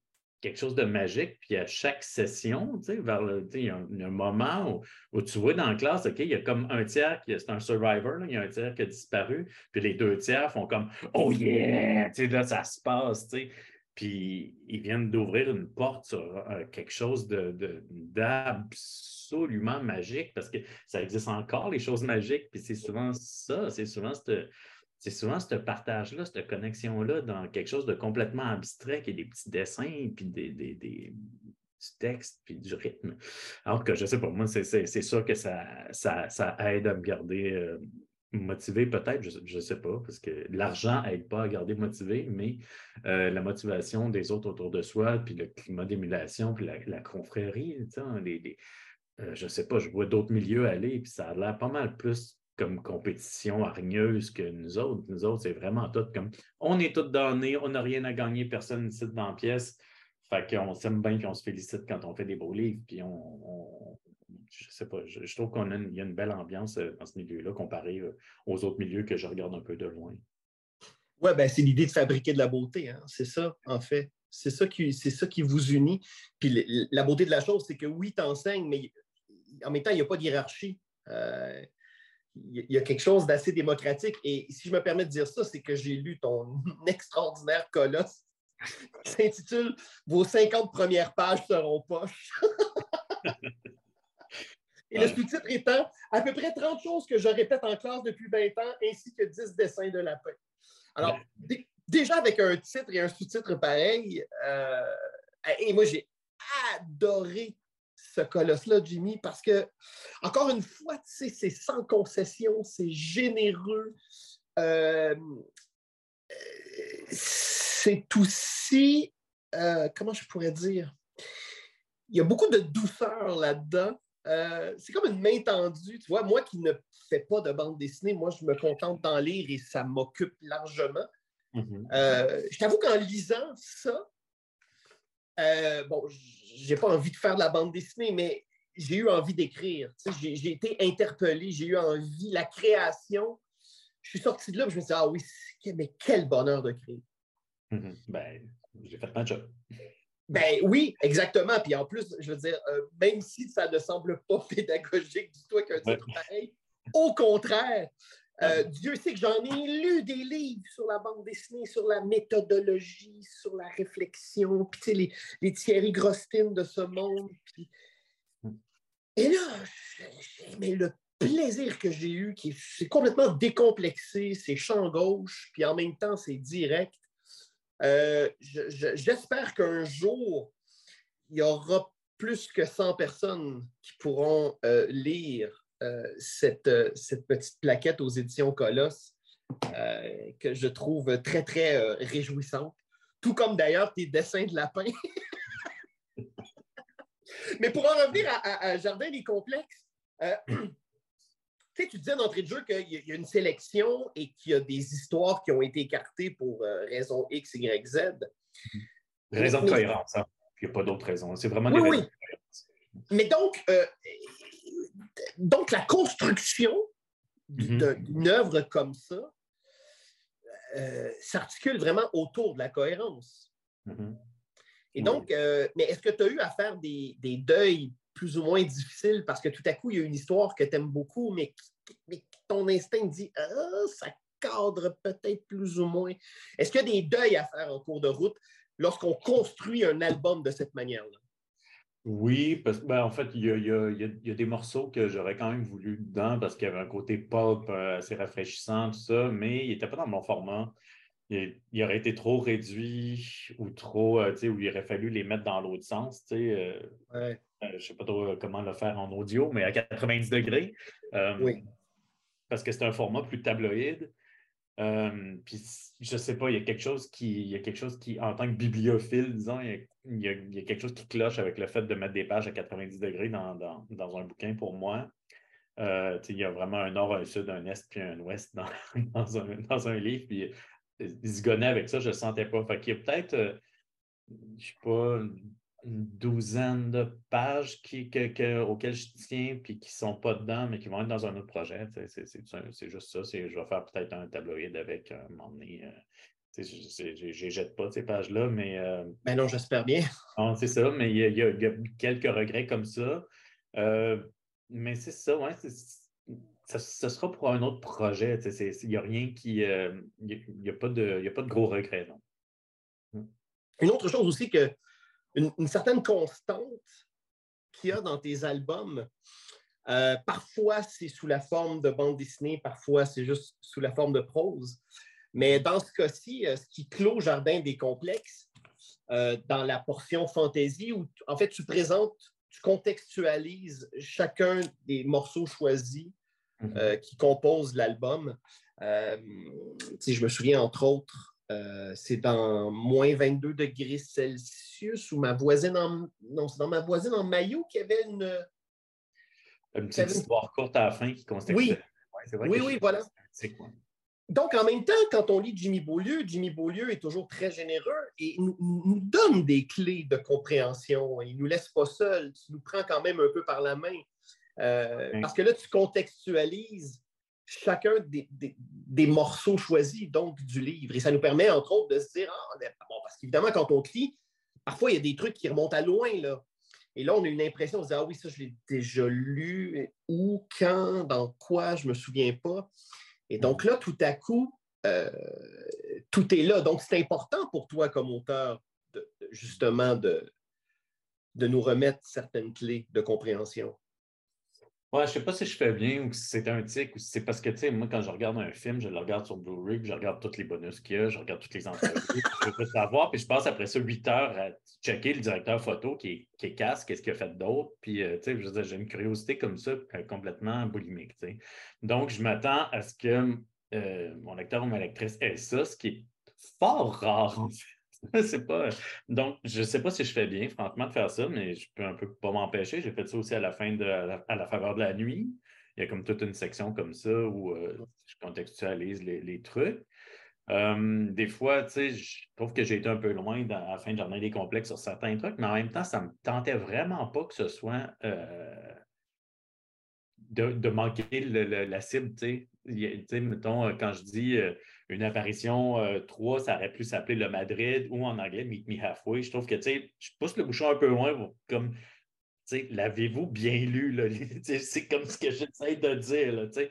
quelque chose de magique. Puis à chaque session, tu sais, vers le, il y, a un, moment où, tu vois dans la classe, OK, il y a comme un tiers qui c'est un survivor, il y a un tiers qui a disparu, puis les deux tiers font comme Oh yeah! Tu sais, là, ça se passe, tu sais. Puis ils viennent d'ouvrir une porte sur euh, quelque chose d'absolument magique parce que ça existe encore, les choses magiques. Puis c'est souvent ça, c'est souvent c'est souvent ce partage-là, cette connexion-là dans quelque chose de complètement abstrait qui est des petits dessins, puis des, du texte, puis du rythme. Alors que je sais pas, moi, c'est sûr que ça, ça, aide à me garder euh, Motivé peut-être, je ne sais pas, parce que l'argent n'aide pas à garder motivé, mais euh, la motivation des autres autour de soi, puis le climat d'émulation, puis la, confrérie, euh, je ne sais pas, je vois d'autres milieux aller, puis ça a l'air pas mal plus comme compétition hargneuse que nous autres. Nous autres, c'est vraiment tout comme on est tous donnés, on n'a rien à gagner, personne ici dans la pièce. Fait qu'on s'aime bien, puis on se félicite quand on fait des beaux livres, puis on, je sais pas, je, trouve qu'il y a une belle ambiance euh, dans ce milieu-là comparé euh, aux autres milieux que je regarde un peu de loin. Oui, ben, c'est l'idée de fabriquer de la beauté, hein. c'est ça, en fait. C'est ça, qui, ça qui vous unit. Puis la beauté de la chose, c'est que oui, tu enseignes, mais en même temps, il n'y a pas de hiérarchie. Euh, il y a quelque chose d'assez démocratique. Et si je me permets de dire ça, c'est que j'ai lu ton extraordinaire colosse qui s'intitule Vos 50 premières pages seront poches. Et le sous-titre étant à peu près 30 choses que je répète en classe depuis 20 ans, ainsi que 10 dessins de lapin. Alors, déjà avec un titre et un sous-titre pareil, euh, et moi j'ai adoré ce colosse-là, Jimmy, parce que, encore une fois, c'est sans concession, c'est généreux. Euh, c'est aussi, euh, comment je pourrais dire, il y a beaucoup de douceur là-dedans. Euh, c'est comme une main tendue. Tu vois, moi qui ne fais pas de bande dessinée, moi, je me contente d'en lire et ça m'occupe largement. Euh, je t'avoue qu'en lisant ça, euh, bon, j'ai pas envie de faire de la bande dessinée, mais j'ai eu envie d'écrire. J'ai été interpellé, j'ai eu envie, la création. Je suis sorti de là, et je me suis dit, ah oui, mais quel bonheur de créer. Mm-hmm. Ben, j'ai fait ma job. Ben oui, exactement. Puis en plus, je veux dire, euh, même si ça ne semble pas pédagogique du tout qu'un titre pareil, au contraire, euh, Dieu sait que j'en ai lu des livres sur la bande dessinée, sur la méthodologie, sur la réflexion, puis tu sais, les, les Thierry Grostin de ce monde. Et là, mais le plaisir que j'ai eu, qui c'est complètement décomplexé, c'est champ gauche, puis en même temps, c'est direct. Euh, j'espère qu'un jour, il y aura plus que 100 personnes qui pourront euh, lire cette, cette, petite plaquette aux éditions Colosse que je trouve très, très réjouissante. Tout comme d'ailleurs tes dessins de lapin. Mais pour en revenir à, Jardin des complexes, tu disais d'entrée de jeu qu'il y, a une sélection et qu'il y a des histoires qui ont été écartées pour euh, raison X, Y, Z. Raison de cohérence, hein. Il n'y a pas d'autre raison. C'est vraiment des oui, oui. Mais donc, euh, donc, la construction mhm. d'une œuvre comme ça euh, s'articule vraiment autour de la cohérence. Mhm. Et donc, mais est-ce que tu as eu à faire des, des deuils plus ou moins difficile parce que tout à coup, il y a une histoire que tu aimes beaucoup, mais, ton instinct dit ah, ça cadre peut-être plus ou moins. Est-ce qu'il y a des deuils à faire en cours de route lorsqu'on construit un album de cette manière-là? Oui, parce que ben, en fait, il y, a, des morceaux que j'aurais quand même voulu dedans parce qu'il y avait un côté pop euh, assez rafraîchissant, tout ça, mais il n'était pas dans mon format. Il, aurait été trop réduit ou trop, euh, tu sais, où il aurait fallu les mettre dans l'autre sens. Tu sais, euh, euh, je ne sais pas trop comment le faire en audio, mais à 90 degrés. Oui. Parce que c'est un format plus tabloïd. Puis je sais pas, il y a quelque chose qui, il y a quelque chose qui, en tant que bibliophile, disons, il y, a, quelque chose qui cloche avec le fait de mettre des pages à 90 degrés dans, un bouquin pour moi. il y a vraiment un nord, un sud, un est, puis un ouest dans, dans, un, livre. Puis zigonner avec ça, je ne le sentais pas. Fait qu'il y a peut-être, je ne sais pas, une douzaine de pages qui, auxquelles je tiens puis qui ne sont pas dedans, mais qui vont être dans un autre projet. C'est juste ça. Je vais faire peut-être un tabloïd avec un moment donné. Euh, je ne jette pas ces pages-là, mais. Euh, ben non, j'espère bien. c'est ça, mais il y, a, quelques regrets comme ça. Euh, mais c'est ça, ouais. Ça, ce sera pour un autre projet. Il n'y a rien qui. Il n'y a, pas de, a pas de gros regrets, non. Une autre chose aussi que une, certaine constante qu'il y a dans tes albums. Euh, parfois, c'est sous la forme de bande dessinée, parfois, c'est juste sous la forme de prose. Mais dans ce cas-ci, euh, ce qui clôt Jardin des complexes, euh, dans la portion fantaisie, où en fait, tu présentes, tu contextualises chacun des morceaux choisis mm-hmm. qui composent l'album. je me souviens, entre autres, euh, c'est dans moins 22 degrés Celsius ou ma voisine en. Non, c'est dans ma voisine en maillot qui avait une. Une petite histoire courte à la fin qui constate. Oui, oui, oui, voilà. Donc, en même temps, quand on lit Jimmy Beaulieu, Jimmy Beaulieu est toujours très généreux et nous, nous donne des clés de compréhension. Il ne nous laisse pas seuls. Tu nous prends quand même un peu par la main. Euh, parce que là, tu contextualises chacun des, morceaux choisis donc du livre. Et ça nous permet, entre autres, de se dire, ah, ben, bon, parce qu'évidemment, quand on lit, parfois, il y a des trucs qui remontent à loin. Là. Et là, on a une impression de se dire, ah oui, ça, je l'ai déjà lu, où, quand, dans quoi, je ne me souviens pas. Et donc là, tout à coup, euh, tout est là. Donc, c'est important pour toi comme auteur, justement, de nous remettre certaines clés de compréhension. Ouais, je sais pas si je fais bien ou si c'est un tic ou si c'est parce que, tu sais, moi, quand je regarde un film, je le regarde sur Blu-ray, je regarde tous les bonus qu'il y a, je regarde toutes les entrevues, je veux savoir, puis je passe après ça 8 heures à checker le directeur photo qui est, qui casse, qu'est-ce qu'il a fait d'autre, puis, euh, tu sais, j'ai une curiosité comme ça, euh, complètement boulimique, tu sais. Donc, je m'attends à ce que euh, mon lecteur ou ma lectrice ait ça, ce qui est fort rare, en fait. c'est pas. Donc, je ne sais pas si je fais bien, franchement, de faire ça, mais je peux un peu pas m'empêcher. J'ai fait ça aussi à la fin de à la, faveur de la nuit. Il y a comme toute une section comme ça où euh, je contextualise les, trucs. Euh, des fois, tu sais, je trouve que j'ai été un peu loin dans, à la fin de journée des complexes sur certains trucs, mais en même temps, ça ne me tentait vraiment pas que ce soit euh, de, manquer la cible. Tu sais, mettons, euh, quand je dis une apparition 3, ça aurait pu s'appeler le Madrid ou en anglais Meet Me Halfway. Je trouve que, tu sais, je pousse le bouchon un peu loin comme l'avez-vous bien lu? C'est comme ce que j'essaie de dire. sais.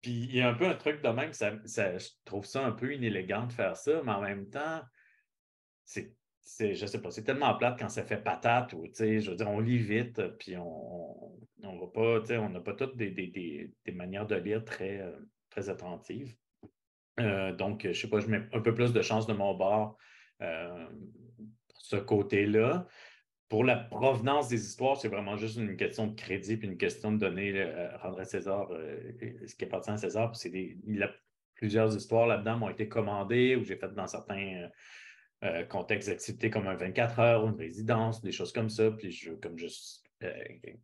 Puis il y a un peu un truc de même, ça, je trouve ça un peu inélégant de faire ça, mais en même temps, c'est, je sais pas, c'est tellement plate quand ça fait patate ou, tu sais, je veux dire, on lit vite, puis on on va pas, tu sais, on n'a pas toutes des, manières de lire très, euh, très attentives. Euh, donc, je sais pas, je mets un peu plus de chance de mon bord euh, pour ce côté-là pour la provenance des histoires, c'est vraiment juste une question de crédit puis une question de donner, euh, César euh, ce qui appartient à César. C'est il a plusieurs histoires là-dedans m'ont été commandées ou j'ai fait dans certains contextes d'activité comme un 24 heures, une résidence, des choses comme ça. Puis je veux comme juste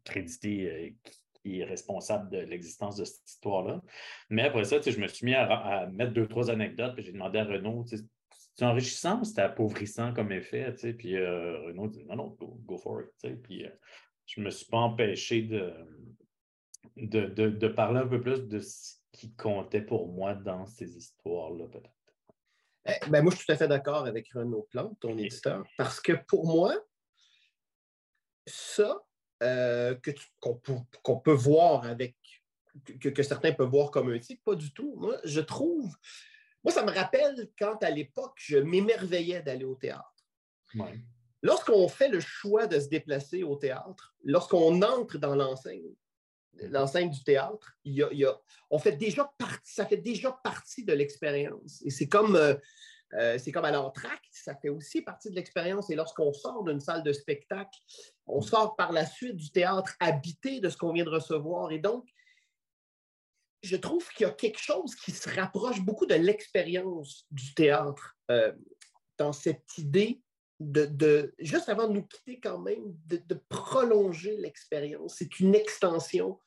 créditer qui est responsable de l'existence de cette histoire-là. Mais après ça, je me suis mis à, mettre deux, trois anecdotes, puis j'ai demandé à Renaud, c'est enrichissant ou c'est appauvrissant comme effet, puis euh, Renaud dit non, non, go, for it, puis euh, je ne me suis pas empêché de de, parler un peu plus de ce qui comptait pour moi dans ces histoires-là, peut-être. Eh, ben moi, je suis tout à fait d'accord avec Renaud Plante, ton éditeur, parce que pour moi, ça, euh, qu'on peut voir avec, que, que, certains peuvent voir comme un type, pas du tout. Moi, je trouve moi, ça me rappelle quand, à l'époque, je m'émerveillais d'aller au théâtre. Lorsqu'on fait le choix de se déplacer au théâtre, lorsqu'on entre dans l'enceinte, l'enceinte du théâtre, il y a, on fait déjà partie, ça fait déjà partie de l'expérience. Et c'est comme, euh, euh, c'est comme à l'entracte, ça fait aussi partie de l'expérience. Et lorsqu'on sort d'une salle de spectacle, on sort par la suite du théâtre habité de ce qu'on vient de recevoir. Et donc, je trouve qu'il y a quelque chose qui se rapproche beaucoup de l'expérience du théâtre euh, dans cette idée de, juste avant de nous quitter quand même, de, prolonger l'expérience. C'est une extension.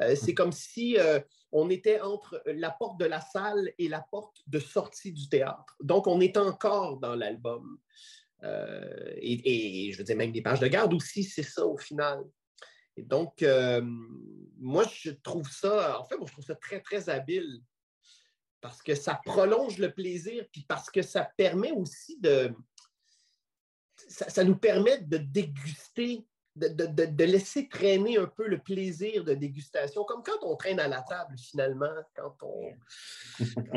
Euh, c'est comme si euh, on était entre la porte de la salle et la porte de sortie du théâtre. Donc, on est encore dans l'album. Et, et, je veux dire, même des pages de garde aussi, c'est ça au final. Et donc, euh, moi, je trouve ça, en fait, moi, je trouve ça très, très habile parce que ça prolonge le plaisir, puis parce que ça permet aussi de. Ça nous permet de déguster de, laisser traîner un peu le plaisir de dégustation, comme quand on traîne à la table finalement, quand, on,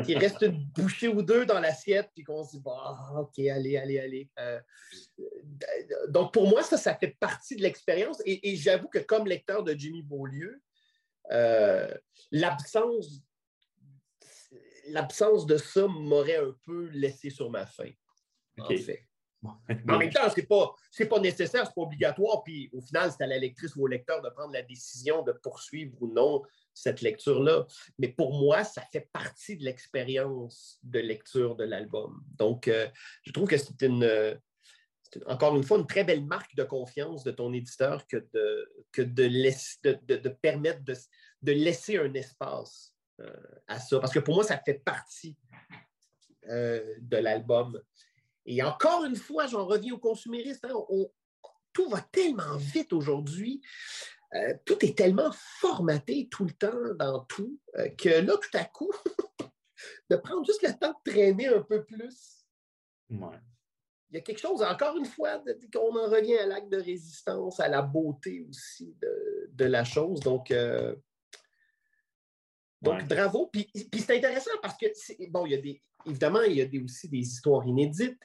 il reste une bouchée ou deux dans l'assiette, puis qu'on se dit, bah, OK, allez, allez, allez. Euh, donc pour moi, ça, ça fait partie de l'expérience, et, j'avoue que comme lecteur de Jimmy Beaulieu, euh, l'absence l'absence de ça m'aurait un peu laissé sur ma faim, en fait en même temps, ce n'est pas, pas nécessaire, ce n'est pas obligatoire. Puis au final, c'est à la lectrice ou au lecteur de prendre la décision de poursuivre ou non cette lecture-là. Mais pour moi, ça fait partie de l'expérience de lecture de l'album. Donc, euh, je trouve que c'est une, encore une fois, une très belle marque de confiance de ton éditeur que de, que de, de, permettre de, laisser un espace euh, à ça. Parce que pour moi, ça fait partie euh, de l'album. Et encore une fois, j'en reviens aux consuméristes. Hein, tout va tellement vite aujourd'hui. Euh, tout est tellement formaté tout le temps dans tout euh, que là, tout à coup, de prendre juste le temps de traîner un peu plus. Il y a quelque chose, encore une fois, qu'on en revient à l'acte de résistance, à la beauté aussi de, la chose. Donc, euh, donc bravo. Puis, c'est intéressant parce que, bon, il y a des, évidemment, il y a des, aussi des histoires inédites.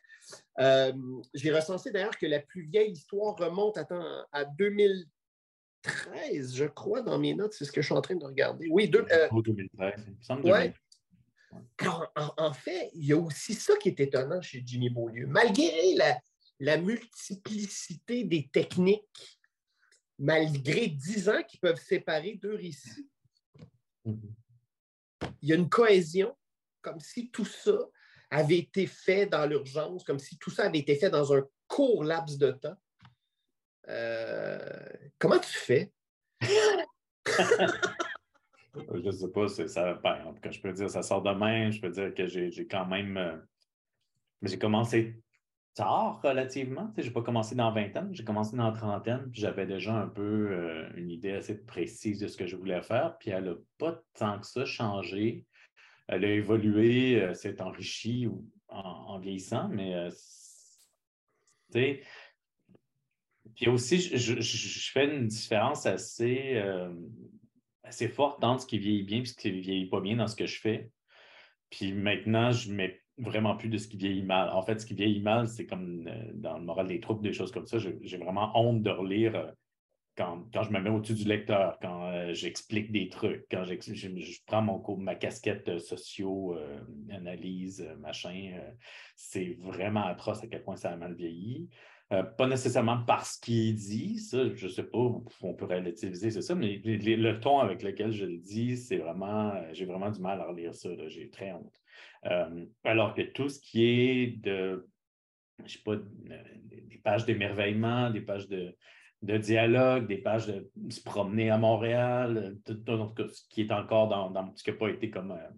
Euh, j'ai recensé d'ailleurs que la plus vieille histoire remonte à, à 2013, je crois, dans mes notes. C'est ce que je suis en train de regarder. Oui, 2013. Euh, en, fait, il y a aussi ça qui est étonnant chez Jimmy Beaulieu. Malgré la, multiplicité des techniques, malgré dix ans qui peuvent séparer deux récits, mm-hmm. il y a une cohésion, comme si tout ça avait été fait dans l'urgence, comme si tout ça avait été fait dans un court laps de temps. Euh, comment tu fais? je ne sais pas, ça, ben, en tout cas, je peux dire, ça sort demain. Je peux dire que j'ai quand même. Euh, j'ai commencé tard relativement. Je n'ai pas commencé dans 20 ans, j'ai commencé dans la trentaine, puis j'avais déjà un peu euh, une idée assez précise de ce que je voulais faire, puis elle n'a pas tant que ça changé. Elle a évolué, euh, s'est enrichie en, vieillissant, mais euh, puis aussi, je, fais une différence assez, assez forte entre ce qui vieillit bien et ce qui ne vieillit pas bien dans ce que je fais. Puis maintenant, je mets vraiment plus de ce qui vieillit mal. En fait, ce qui vieillit mal, c'est comme euh, dans le moral des troupes, des choses comme ça. J'ai vraiment honte de relire euh, quand, je me mets au-dessus du lecteur, quand euh, j'explique des trucs, quand je, je, prends mon ma casquette socio, analyse, machin. c'est vraiment atroce à quel point ça a mal vieilli. pas nécessairement parce qu'il dit, ça, je ne sais pas, on peut relativiser, c'est ça, mais le ton avec lequel je le dis, c'est vraiment, j'ai vraiment du mal à relire ça, j'ai très honte. Euh, alors que tout ce qui est de, je sais pas, des pages d'émerveillement, des pages de, dialogue, des pages de se promener à Montréal, tout, ce qui est encore dans, ce qui n'a pas été comme euh,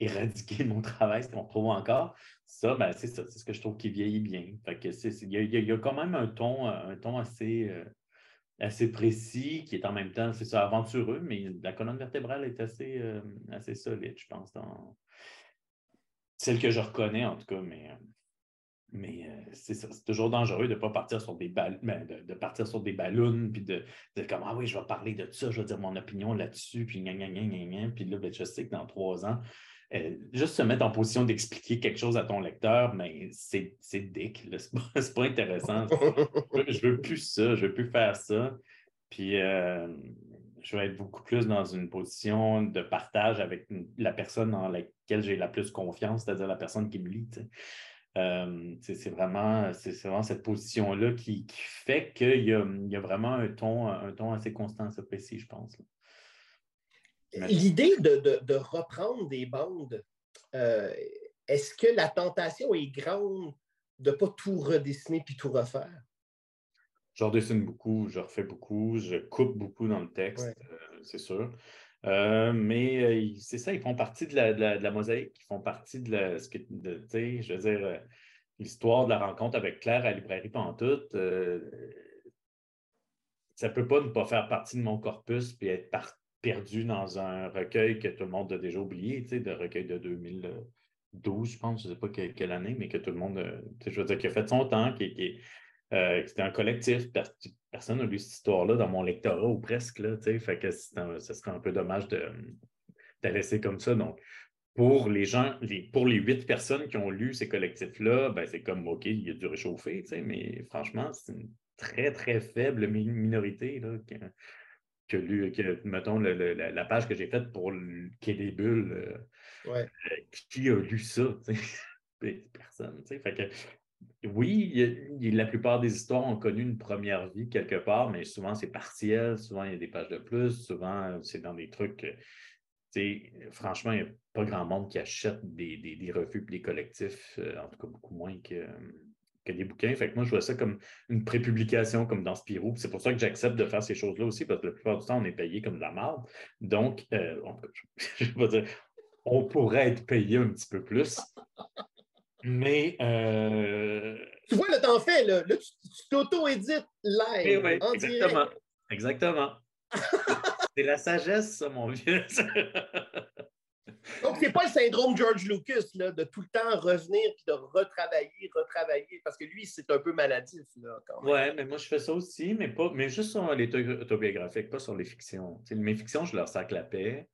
éradiqué de mon travail, ce qu'on retrouve encore, ça, ben, c'est ça, c'est ce que je trouve qui vieillit bien. il, y a, quand même un ton, euh, assez précis, qui est en même temps, c'est ça, aventureux, mais la colonne vertébrale est assez, assez solide, je pense, dans, celle que je reconnais en tout cas, mais, euh, mais euh, c'est toujours dangereux de pas partir sur des ballons, ben, de, partir sur des ballons, puis de, dire comme Ah oui, je vais parler de ça, je vais dire mon opinion là-dessus, puis gna, gna, gna, puis là, ben, je sais que dans trois ans, euh, juste se mettre en position d'expliquer quelque chose à ton lecteur, mais c'est dick, c'est pas, pas, intéressant. je, veux plus ça, je veux plus faire ça. Puis je vais être beaucoup plus dans une position de partage avec la personne dans laquelle j'ai la plus confiance, c'est-à-dire la personne qui me lit. Euh, c'est vraiment, vraiment, cette position-là qui, fait qu'il y, y a, vraiment un ton, un ton assez constant, assez précis, je pense. L'idée de, reprendre des bandes, euh, est-ce que la tentation est grande de ne pas tout redessiner puis tout refaire? Je redessine beaucoup, je refais beaucoup, je coupe beaucoup dans le texte, euh, c'est sûr. Euh, mais euh, c'est ça, ils font partie de la, mosaïque, ils font partie de la, ce que, je veux dire, l'histoire de la rencontre avec Claire à la librairie Pantoute. ça ne peut pas ne pas faire partie de mon corpus puis être perdu dans un recueil que tout le monde a déjà oublié, de recueil de 2012, je pense, je ne sais pas quelle, année, mais que tout le monde, a fait son temps, qui, qui, euh, c'était un collectif. Personne n'a lu cette histoire-là dans mon lectorat ou presque. Là, fait que ce serait un peu dommage de, laisser comme ça. Donc, pour les gens, pour les huit personnes qui ont lu ces collectifs-là, ben, c'est comme OK, il y a du réchauffé, mais franchement, c'est une très, très faible minorité là, qui, a lu, mettons, la, page que j'ai faite pour le Quai des Bulles, euh, euh, qui a lu ça? Personne. Fait que oui, la plupart des histoires ont connu une première vie quelque part, mais souvent c'est partiel, souvent il y a des pages de plus, souvent c'est dans des trucs. franchement, il n'y a pas grand monde qui achète des, des, revues et des collectifs, euh, en tout cas beaucoup moins que, des bouquins. Fait que moi, je vois ça comme une prépublication, comme dans Spirou. C'est pour ça que j'accepte de faire ces choses-là aussi, parce que la plupart du temps, on est payé comme de la merde. Donc, euh, je dire, on pourrait être payé un petit peu plus. Mais. Euh... Tu vois, là, t'en fais, là. là tu t'auto-édites live. Eh oui, exactement. Exactement. c'est la sagesse, ça, mon vieux. Donc, c'est pas le syndrome George Lucas, là, de tout le temps revenir puis de retravailler, retravailler, parce que lui, c'est un peu maladif, là, quand même. Ouais, mais moi, je fais ça aussi, mais, pas, mais juste sur les autobiographiques, pas sur les fictions. mes fictions, je leur sac la paix.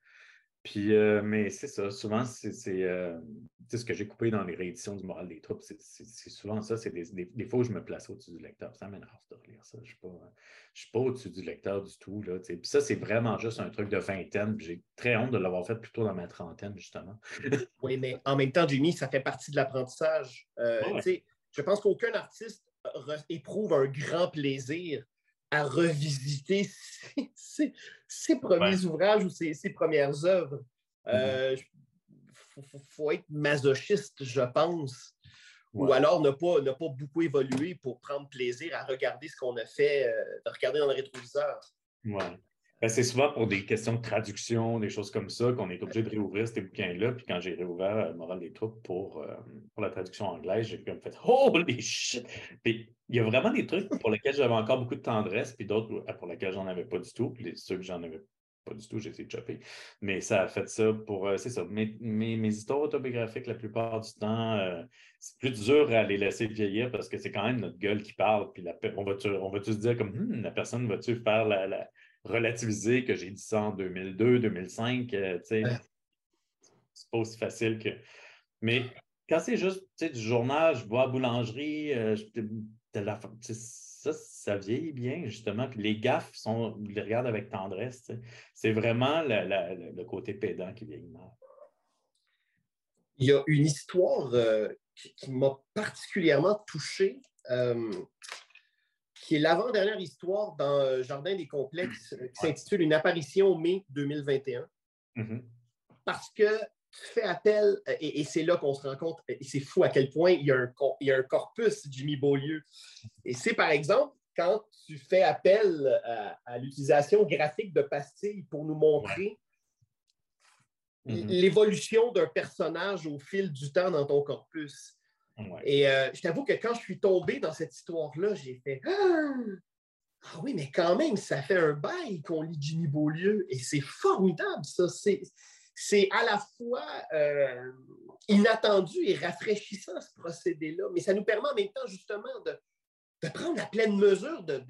Puis, euh, mais c'est ça, souvent, c'est euh, ce que j'ai coupé dans les rééditions du Moral des troupes, c'est souvent ça, c'est des, des, fois où je me place au-dessus du lecteur. Ça m'énerve de relire ça. Je ne suis pas, pas au-dessus du lecteur du tout. Là, puis ça, c'est vraiment juste un truc de vingtaine. J'ai très honte de l'avoir fait plutôt dans ma trentaine, justement. oui, mais en même temps, Jimmy, ça fait partie de l'apprentissage. Euh, je pense qu'aucun artiste éprouve un grand plaisir à revisiter ses, premiers ouvrages ou ses, premières œuvres. Il euh, mm-hmm. faut, être masochiste, je pense. Ou alors ne pas, ne pas beaucoup évoluer pour prendre plaisir à regarder ce qu'on a fait, euh, de regarder dans le rétroviseur. Ouais. Ben, c'est souvent pour des questions de traduction, des choses comme ça, qu'on est obligé de réouvrir ces bouquins-là. Puis quand j'ai réouvert euh, Morale des troupes pour, euh, pour la traduction anglaise, j'ai comme fait Holy shit! Puis il y a vraiment des trucs pour lesquels j'avais encore beaucoup de tendresse, puis d'autres euh, pour lesquels j'en avais pas du tout. Puis ceux que j'en avais pas du tout, j'ai essayé de chopper. Mais ça a fait ça pour. c'est ça. Mes, mes, histoires autobiographiques, la plupart du temps, c'est plus dur à les laisser vieillir parce que c'est quand même notre gueule qui parle. Puis on va-tu va se dire comme hmm, la personne va-tu faire la relativiser que j'ai dit ça en 2002, 2005. Euh, c'est pas aussi facile que. Mais quand c'est juste du journal, je vois à boulangerie, euh, ça, ça vieillit bien, justement. Puis les gaffes, sont, les regarde avec tendresse. C'est vraiment le côté pédant qui vieillit mal. Il y a une histoire euh, qui, m'a particulièrement touché qui est l'avant-dernière histoire dans euh, Jardin des complexes, euh, qui s'intitule Une apparition mai 2021. Mm-hmm. Parce que tu fais appel, euh, et, c'est là qu'on se rend compte, et c'est fou à quel point il y, a un, il y a un corpus, Jimmy Beaulieu. Et c'est par exemple quand tu fais appel à, l'utilisation graphique de pastilles pour nous montrer mm-hmm. l'évolution d'un personnage au fil du temps dans ton corpus. Et euh, je t'avoue que quand je suis tombé dans cette histoire-là, j'ai fait ah! ah, oui, mais quand même, ça fait un bail qu'on lit Jimmy Beaulieu et c'est formidable, ça. C'est à la fois euh, inattendu et rafraîchissant, ce procédé-là, mais ça nous permet en même temps, justement, de, prendre la pleine mesure de,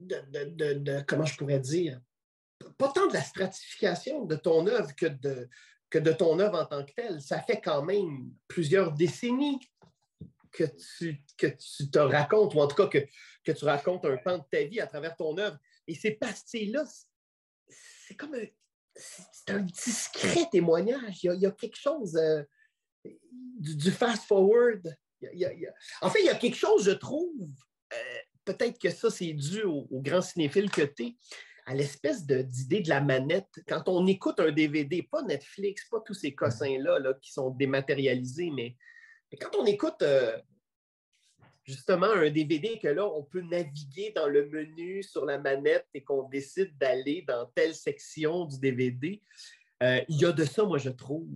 de, comment je pourrais dire, pas tant de la stratification de ton œuvre que de, de ton œuvre en tant que telle. Ça fait quand même plusieurs décennies que tu, te racontes, ou en tout cas que, tu racontes un pan de ta vie à travers ton œuvre. Et ces pastilles-là, c'est comme un discret témoignage. Il y a, quelque chose euh, du, fast-forward. En fait, il y a quelque chose, je trouve, euh, peut-être que ça, c'est dû au, au grand cinéphile que tu es, à l'espèce d'idée de, la manette. Quand on écoute un DVD, pas Netflix, pas tous ces cossins-là là, qui sont dématérialisés, mais, quand on écoute euh, justement un DVD que là, on peut naviguer dans le menu sur la manette et qu'on décide d'aller dans telle section du DVD, euh, il y a de ça, moi, je trouve,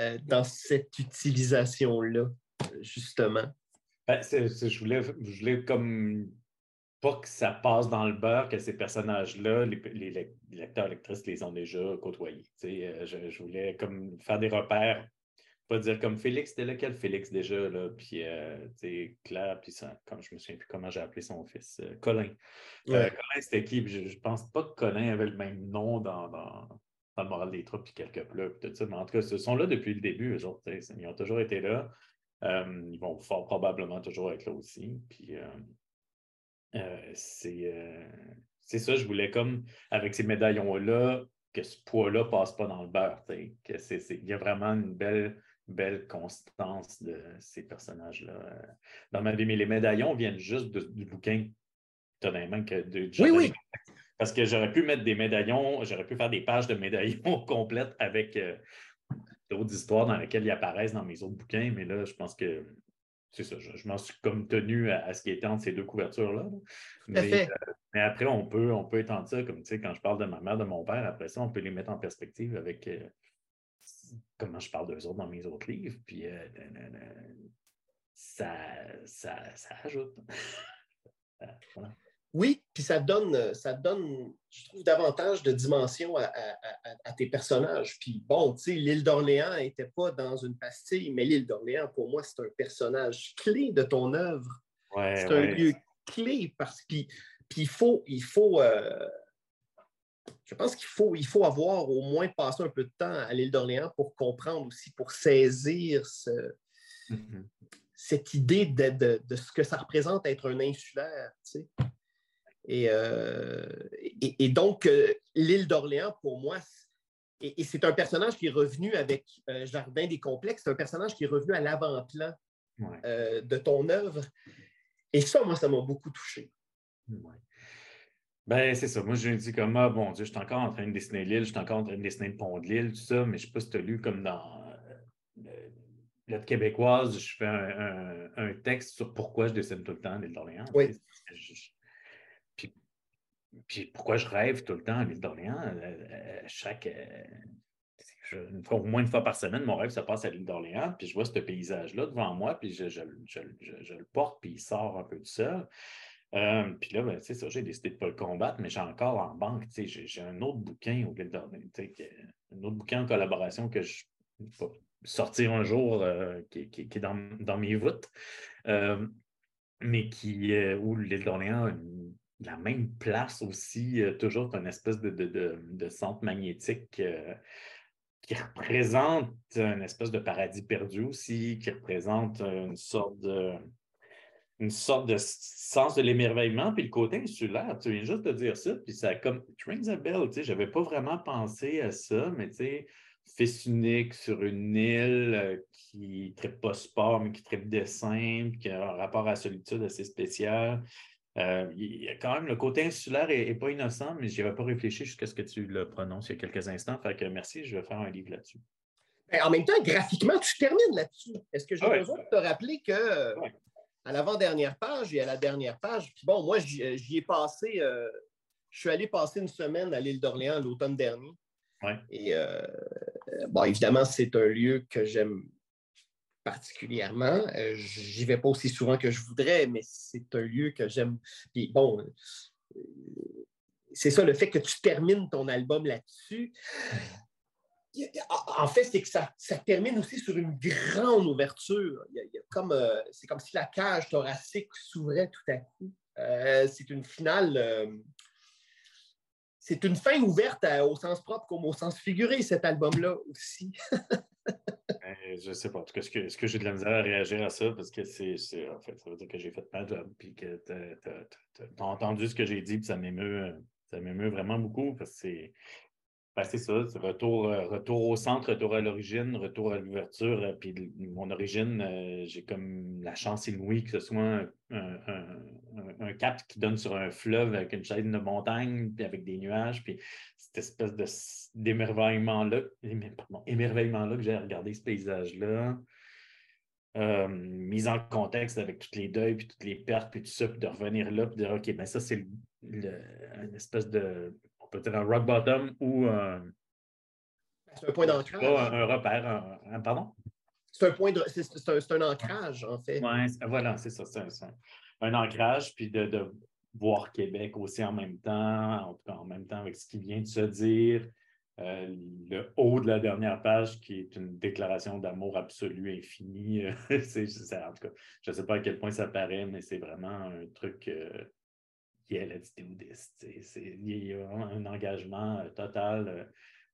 euh, dans cette utilisation-là, justement. Ben, je voulais comme pas que ça passe dans le beurre que ces personnages-là, les, lecteurs, lectrices les ont déjà côtoyés. Euh, je, voulais comme faire des repères, pas dire comme Félix, c'était lequel? Félix déjà, là, puis euh, Claire, puis ça, comme je me souviens plus comment j'ai appelé son fils, euh, Colin. Colin, c'était qui? Je, je, pense pas que Colin avait le même nom dans, dans, le moral des troupes, puis quelques plats, tout ça. Mais en tout cas, ils sont là depuis le début, eux autres. Ils ont toujours été là. ils vont fort probablement toujours être là aussi. Puis euh, euh, c'est ça, je voulais comme, avec ces médaillons-là, que ce poids-là ne passe pas dans le beurre. Que il y a vraiment une belle, belle constance de ces personnages-là. Dans ma vie, mais les médaillons viennent juste du bouquin, étonnamment, que de Oui, oui. Parce que j'aurais pu mettre des médaillons, j'aurais pu faire des pages de médaillons complètes avec euh, d'autres histoires dans lesquelles ils apparaissent dans mes autres bouquins, mais là, je pense que c'est ça, je, m'en suis comme tenu à, ce qui était entre ces deux couvertures-là. Mais, euh, mais, après, on peut, on peut étendre ça, comme tu sais, quand je parle de ma mère, de mon père, après ça, on peut les mettre en perspective avec euh, comment je parle d'eux autres dans mes autres livres. Puis euh, ça, ça, ça, ajoute. voilà. Oui, puis ça donne, euh, ça donne, je trouve, davantage de dimension à, tes personnages. Puis bon, tu sais, l'île d'Orléans n'était pas dans une pastille, mais l'île d'Orléans, pour moi, c'est un personnage clé de ton œuvre. c'est un lieu clé parce qu'il il faut, il faut euh, je pense qu'il faut, il faut avoir au moins passé un peu de temps à l'île d'Orléans pour comprendre aussi, pour saisir mm-hmm. cette idée de, de, ce que ça représente être un insulaire. Tu sais. Euh, et, donc, euh, l'île d'Orléans, pour moi, et, c'est un personnage qui est revenu avec euh, Jardin des complexes, c'est un personnage qui est revenu à l'avant-plan de ton œuvre. Et ça, moi, ça m'a beaucoup touché. Ben, c'est ça. Moi, je me dis comme, ah, bon Dieu, je suis encore en train de dessiner l'île, je suis encore en train de dessiner le pont de l'île, tout ça, mais je ne sais pas si tu as lu comme dans Lettre québécoise, je fais un, texte sur pourquoi je dessine tout le temps l'île d'Orléans. Oui puis pourquoi je rêve tout le temps à l'île d'Orléans? chaque, au moins une fois par semaine, mon rêve se passe à l'île d'Orléans, puis je vois ce paysage-là devant moi, puis je, le porte, puis il sort un peu de ça. Euh, puis là, ben, ça, j'ai décidé de ne pas le combattre, mais j'ai encore en banque, j'ai un autre bouquin au d'Orléans, un autre bouquin en collaboration que je vais sortir un jour euh, qui, est dans, mes voûtes, euh, mais qui, où l'île d'Orléans a la même place aussi, toujours une espèce de, de centre magnétique qui représente une espèce de paradis perdu aussi, qui représente une sorte de, une sorte de sens de l'émerveillement, puis le côté insulaire. Tu viens juste de dire ça, puis ça comme rings a bell, tu sais, j'avais pas vraiment pensé à ça, mais tu sais, fils unique sur une île euh, qui ne pas sport, mais qui traite dessin, qui a un rapport à la solitude assez spécial. Euh, il y a quand même le côté insulaire n'est pas innocent, mais je n'y avais pas réfléchi jusqu'à ce que tu le prononces il y a quelques instants. Fait que merci, je vais faire un livre là-dessus. Ben, en même temps, graphiquement, tu termines là-dessus. Est-ce que j'ai ah besoin de te rappeler que à l'avant-dernière page et à la dernière page, puis bon, moi, j'y ai passé, euh, je suis allé passer une semaine à l'île d'Orléans l'automne dernier. Et euh, bon, évidemment, c'est un lieu que j'aime particulièrement. Euh, j'y vais pas aussi souvent que je voudrais, mais c'est un lieu que j'aime. Puis bon, euh, c'est ça, le fait que tu termines ton album là-dessus. En fait, c'est que ça, termine aussi sur une grande ouverture. comme, euh, c'est comme si la cage thoracique s'ouvrait tout à coup. c'est une finale. c'est une fin ouverte au sens propre comme au sens figuré, cet album-là aussi. Je sais pas. En tout cas, est-ce que, j'ai de la misère à réagir à ça? Parce que c'est, en fait, ça veut dire que j'ai fait ma job, puis que tu as, entendu ce que j'ai dit, puis ça m'émeut, vraiment beaucoup, parce que c'est, ben, c'est ça, retour, au centre, retour à l'origine, retour à l'ouverture. Euh, puis mon origine, euh, j'ai comme la chance inouïe que ce soit un, cap qui donne sur un fleuve avec une chaîne de montagne, puis avec des nuages, puis cette espèce de, d'émerveillement-là, émerveillement-là que j'ai regardé ce paysage-là. mise en contexte avec tous les deuils, puis toutes les pertes, puis tout ça, puis de revenir là, puis de dire, OK, ben ça, c'est une espèce de peut-être un rock bottom ou un. C'est un point d'ancrage. un, repère. Un, pardon? C'est un point de. C'est un, ancrage, en fait. Oui, voilà, c'est ça. C'est un, ancrage, puis de, voir Québec aussi en même temps, en tout cas en même temps avec ce qui vient de se dire. Euh, le haut de la dernière page, qui est une déclaration d'amour absolu, infini. c'est, en tout cas, je ne sais pas à quel point ça paraît, mais c'est vraiment un truc euh, qui est l'attitudiste. Il y a un engagement euh, total euh,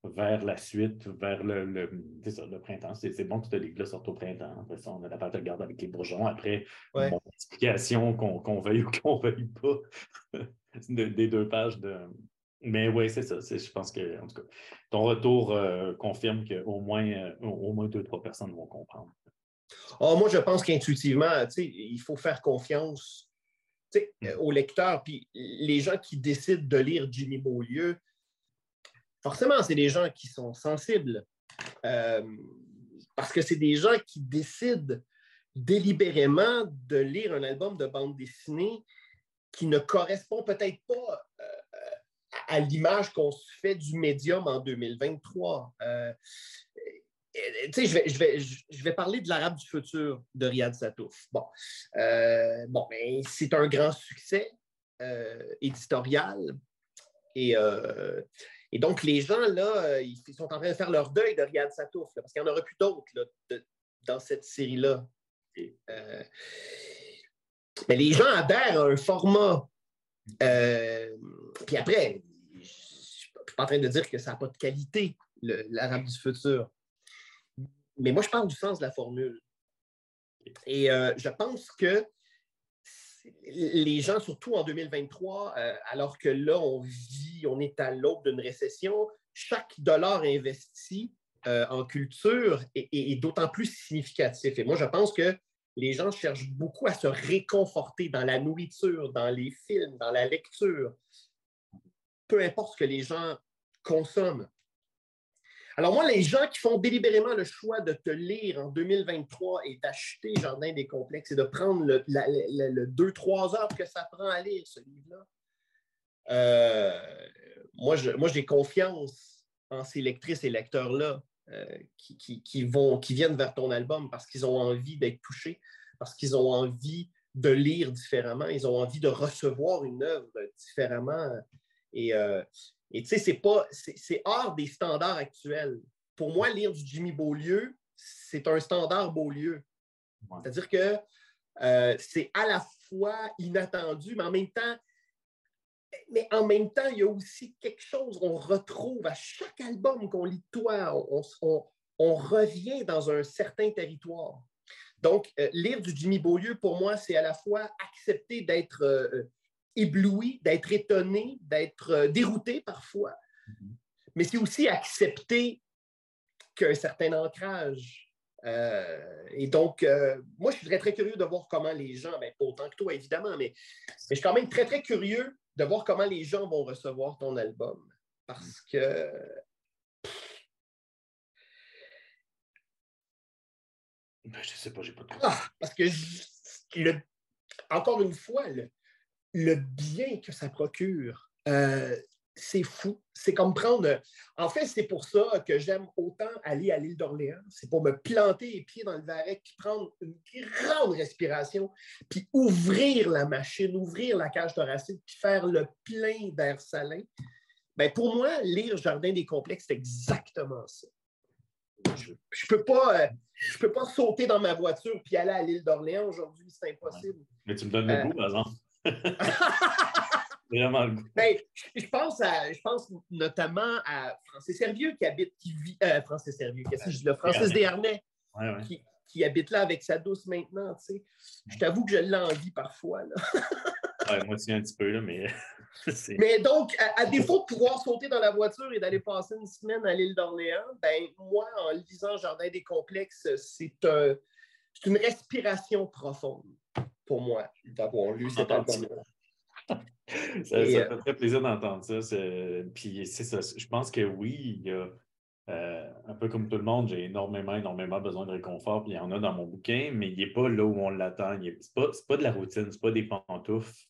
vers la suite, vers le, le, le printemps. C'est bon que ce livre-là sorte au printemps. Après ça, on a la part de garder avec les bourgeons. Après, mon explication qu'on veuille ou qu'on ne veuille pas des deux pages de. Mais oui, c'est ça. Je pense que, en tout cas, ton retour euh, confirme qu'au moins, au moins deux, trois personnes vont comprendre. Oh, moi, je pense qu'intuitivement, il faut faire confiance Mm. Euh, aux lecteurs, puis les gens qui décident de lire Jimmy Beaulieu, forcément, c'est des gens qui sont sensibles. Euh, parce que c'est des gens qui décident délibérément de lire un album de bande dessinée qui ne correspond peut-être pas euh, à l'image qu'on se fait du médium en 2023. Euh, je vais, parler de l'Arabe du futur de Riyad Satouf. Ben, c'est un grand succès éditorial. Et, et, donc, les gens, là, ils sont en train de faire leur deuil de Riyad Satouf, parce qu'il n'y en aura plus d'autres dans cette série-là. mais les gens adhèrent à un format. puis après, je ne suis pas en train de dire que ça n'a pas de qualité, l'Arabe du futur. Mais moi, je parle du sens de la formule. Et euh, je pense que les gens, surtout en 2023, euh, alors que là, on vit, on est à l'aube d'une récession, chaque dollar investi euh, en culture est, d'autant plus significatif. Et moi, je pense que les gens cherchent beaucoup à se réconforter dans la nourriture, dans les films, dans la lecture. Peu importe ce que les gens consomment. Alors moi, les gens qui font délibérément le choix de te lire en 2023 et d'acheter Jardin des complexes et de prendre le, 2-3 heures que ça prend à lire ce livre-là, moi, moi, j'ai confiance en ces lectrices et lecteurs-là qui, qui, viennent vers ton album parce qu'ils ont envie d'être touchés, parce qu'ils ont envie de lire différemment, ils ont envie de recevoir une œuvre différemment. Et tu sais, c'est pas, c'est hors des standards actuels. Pour moi, lire du Jimmy Beaulieu, c'est un standard Beaulieu. C'est-à-dire que euh, c'est à la fois inattendu, mais en même temps, mais en même temps, il y a aussi quelque chose qu'on retrouve à chaque album qu'on lit de toi. On, revient dans un certain territoire. Donc, euh, lire du Jimmy Beaulieu, pour moi, c'est à la fois accepter d'être euh, ébloui, d'être étonné, d'être dérouté parfois, mm-hmm. mais c'est aussi accepter qu'un certain ancrage euh, et donc, euh, moi, je suis très, très curieux de voir comment les gens, ben, pas autant que toi, évidemment, mais, je suis quand même très, très curieux de voir comment les gens vont recevoir ton album. Parce que. Ben, je sais pas, j'ai pas de ah, Parce que, encore une fois, le, bien que ça procure, euh, c'est fou. C'est comme prendre. En fait, c'est pour ça que j'aime autant aller à l'île d'Orléans. C'est pour me planter les pieds dans le varech, puis prendre une grande respiration, puis ouvrir la machine, ouvrir la cage thoracique, puis faire le plein d'air salin. Bien, pour moi, lire Jardin des complexes, c'est exactement ça. Je ne peux, pas, je peux pas sauter dans ma voiture puis aller à l'île d'Orléans aujourd'hui, c'est impossible. Mais tu me donnes le euh, goût, par exemple. Vraiment le ben, je, pense à, je pense notamment à Francis Servieux qui habite, qui vit, euh, Francis Servieux, qu'est-ce que je dis là? Francis Desharnais, Qui, qui, habite là avec sa douce maintenant, tu sais. Je t'avoue que je l'envie parfois, là. ouais, moi aussi un petit peu, là, mais... mais donc, à, défaut de pouvoir sauter dans la voiture et d'aller passer une semaine à l'île d'Orléans, ben moi, en lisant Jardin des complexes, c'est un, une respiration profonde pour moi d'avoir lu cet album-là. ça, me fait très plaisir d'entendre ça. Puis c'est ça. Je pense que oui, il y a, euh, un peu comme tout le monde, j'ai énormément, énormément besoin de réconfort, puis il y en a dans mon bouquin, mais il n'est pas là où on l'attend. Ce n'est pas, de la routine, ce n'est pas des pantoufles,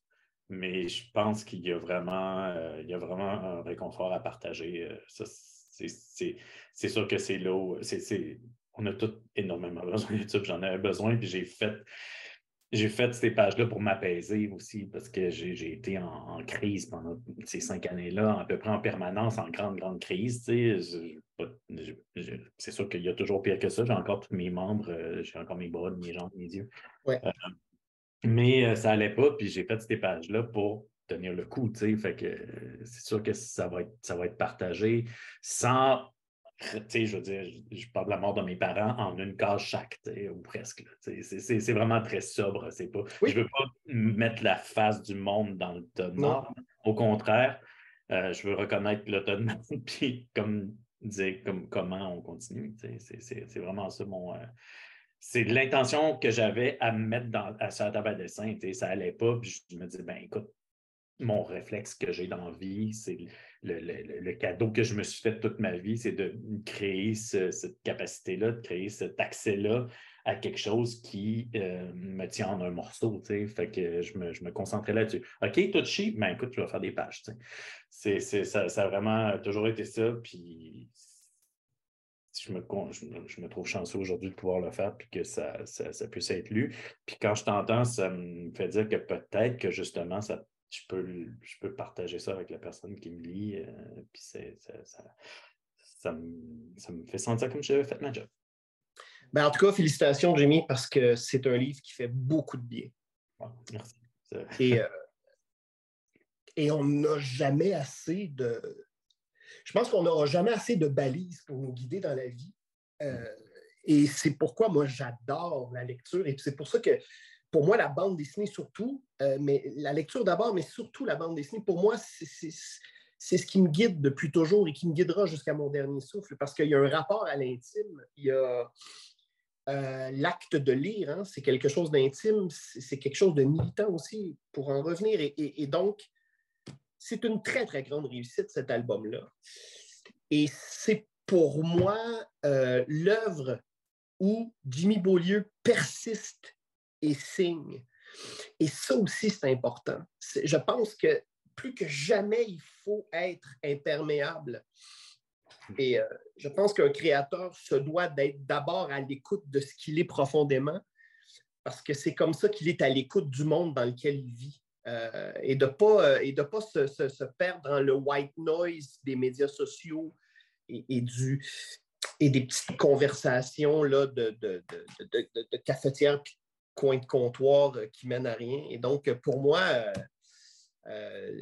mais je pense qu'il y a vraiment, euh, il y a vraiment un réconfort à partager. Euh, c'est sûr que c'est là où on a tous énormément besoin de ça, j'en avais besoin, puis j'ai fait j'ai fait ces pages-là pour m'apaiser aussi, parce que j'ai été en, crise pendant ces cinq années-là, à peu près en permanence, en grande, grande crise. C'est sûr qu'il y a toujours pire que ça. J'ai encore tous mes membres, euh, j'ai encore mes bras, mes jambes, mes yeux. Euh, mais euh, ça n'allait pas, puis j'ai fait ces pages-là pour tenir le coup. Fait que c'est sûr que ça va être, ça va être partagé sans je veux dire, je parle de la mort de mes parents en une case chaque, ou presque. C'est vraiment très sobre. Pas, Je ne veux pas mettre la face du monde dans le tonneau. Au contraire, euh, je veux reconnaître l'autonomie, puis comme dire comme, comment on continue. C'est vraiment ça mon. Euh, c'est l'intention que j'avais à me mettre dans, à, sur la table à dessin. Ça n'allait pas, puis je me dis, ben écoute, mon réflexe que j'ai dans la vie, c'est le, cadeau que je me suis fait toute ma vie, c'est de créer cette capacité-là, de créer cet accès-là à quelque chose qui euh, me tient en un morceau. Fait que je me, je me concentrais là-dessus. OK, tout cheap, mais ben, écoute, je vais faire des pages. C'est, ça, ça, a vraiment toujours été ça. Puis je me, je, me trouve chanceux aujourd'hui de pouvoir le faire puis que ça, ça, ça, puisse être lu. Puis quand je t'entends, ça me fait dire que peut-être que justement, ça je peux, je peux partager ça avec la personne qui me lit. Euh, puis ça, ça, me, fait sentir comme si j'avais fait ma job. Ben, en tout cas, félicitations, Jimmy, parce que c'est un livre qui fait beaucoup de bien. merci. Et, euh, et on n'a jamais assez de. Je pense qu'on n'aura jamais assez de balises pour nous guider dans la vie. Euh, et c'est pourquoi moi j'adore la lecture. Et c'est pour ça que pour moi, la bande dessinée surtout, euh, mais la lecture d'abord, mais surtout la bande dessinée, pour moi, c'est ce qui me guide depuis toujours et qui me guidera jusqu'à mon dernier souffle, parce qu'il y a un rapport à l'intime, il y a euh, l'acte de lire, hein, c'est quelque chose d'intime, c'est quelque chose de militant aussi, pour en revenir. Et, donc, c'est une très, très grande réussite, cet album-là. Et c'est pour moi euh, l'œuvre où Jimmy Beaulieu persiste et signe. Et ça aussi, c'est important. Je pense que plus que jamais, il faut être imperméable. Et euh, je pense qu'un créateur se doit d'être d'abord à l'écoute de ce qu'il est profondément, parce que c'est comme ça qu'il est à l'écoute du monde dans lequel il vit. Euh, et de ne pas, euh, et de pas se, se, perdre dans le white noise des médias sociaux et, du, et des petites conversations là, de, de, de, de cafetière coin de comptoir qui mènent à rien. Et donc, pour moi,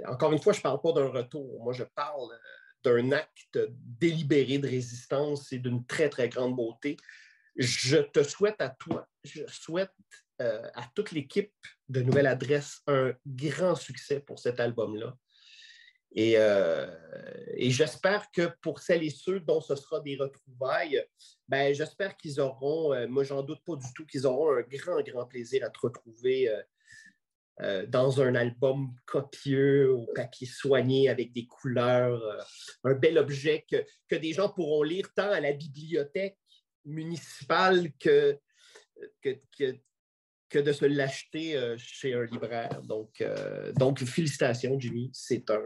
encore une fois, je ne parle pas d'un retour. Moi, je parle d'un acte délibéré de résistance et d'une très, très grande beauté. Je te souhaite à toi, je souhaite euh, à toute l'équipe de Nouvelle Adresse un grand succès pour cet album-là. Et, euh, et j'espère que pour celles et ceux dont ce sera des retrouvailles, ben, j'espère qu'ils auront, euh, moi j'en doute pas du tout, qu'ils auront un grand, grand plaisir à te retrouver euh, dans un album copieux, au papier soigné, avec des couleurs, un bel objet que, des gens pourront lire tant à la bibliothèque municipale que, que, que, de se l'acheter chez un libraire. Donc, donc félicitations, Jimmy. C'est un,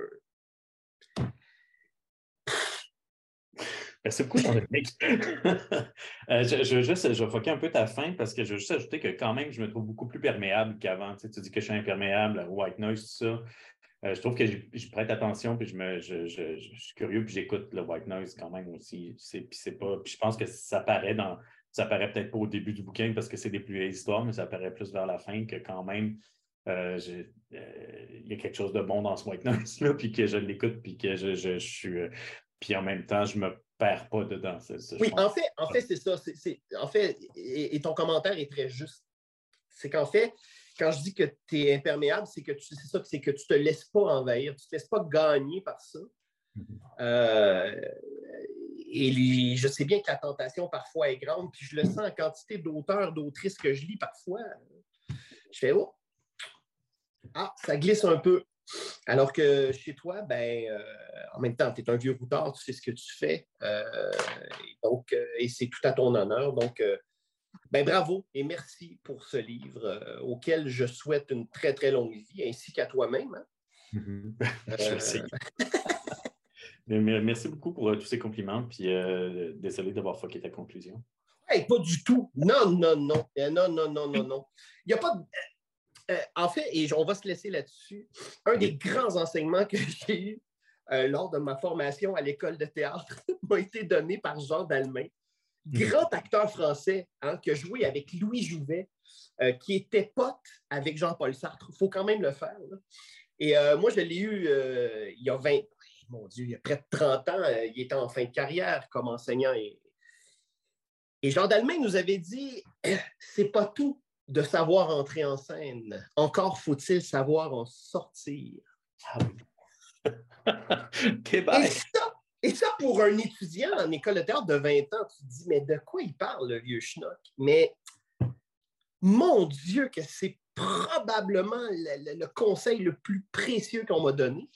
Merci beaucoup, Jean-Dominique. Euh, je, je, juste, je vais foquer un peu ta fin parce que je veux juste ajouter que quand même, je me trouve beaucoup plus perméable qu'avant. Tu, dis que je suis imperméable, white noise, tout ça. Euh, je trouve que je, prête attention, puis je, me, je, suis curieux, puis j'écoute le white noise quand même aussi. Puis pas. Je pense que ça paraît dans. Ça paraît peut-être pas au début du bouquin parce que c'est des plus vieilles histoires, mais ça paraît plus vers la fin que quand même. Euh, il y a quelque chose de bon dans ce white noise là, puis que je l'écoute, puis que je, suis. Puis en même temps, je me perds pas dedans. oui, en fait, en fait, c'est ça. en fait, et, ton commentaire est très juste. C'est qu'en fait, quand je dis que tu es imperméable, c'est que tu ça, c'est que tu te laisses pas envahir, tu te laisses pas gagner par ça. Mm-hmm. Euh, et je sais bien que la tentation parfois est grande, puis je le sens en quantité d'auteurs, d'autrices que je lis parfois. Je fais oh, ah, ça glisse un peu. Alors que chez toi, ben, euh, en même temps, tu es un vieux routard, tu sais ce que tu fais. Euh, et donc, euh, et c'est tout à ton honneur. Donc, ben, bravo et merci pour ce livre auquel je souhaite une très, très longue vie, ainsi qu'à toi-même. Hein. merci beaucoup pour tous ces compliments. Puis désolé d'avoir foqué ta conclusion. pas du tout. Non, non, non. Non, non, non, non, non. Il n'y a pas de euh, en fait, et on va se laisser là-dessus, un des grands enseignements que j'ai eu euh, lors de ma formation à l'école de théâtre m'a été donné par Jean Dalmain, hmm. grand acteur français hein, qui a joué avec Louis Jouvet, euh, qui était pote avec Jean-Paul Sartre. Il faut quand même le faire. Et moi, je l'ai eu il y a 20, mon Dieu, il y a près de 30 ans. il était en fin de carrière comme enseignant. Et, et Jean Dalmain nous avait dit c'est pas tout de savoir entrer en scène. Encore faut-il savoir en sortir. Ah et, ça, pour un étudiant en école de théâtre de 20 ans, tu te dis, mais de quoi il parle, le vieux schnock? Mais mon Dieu, que c'est probablement le, conseil le plus précieux qu'on m'a donné.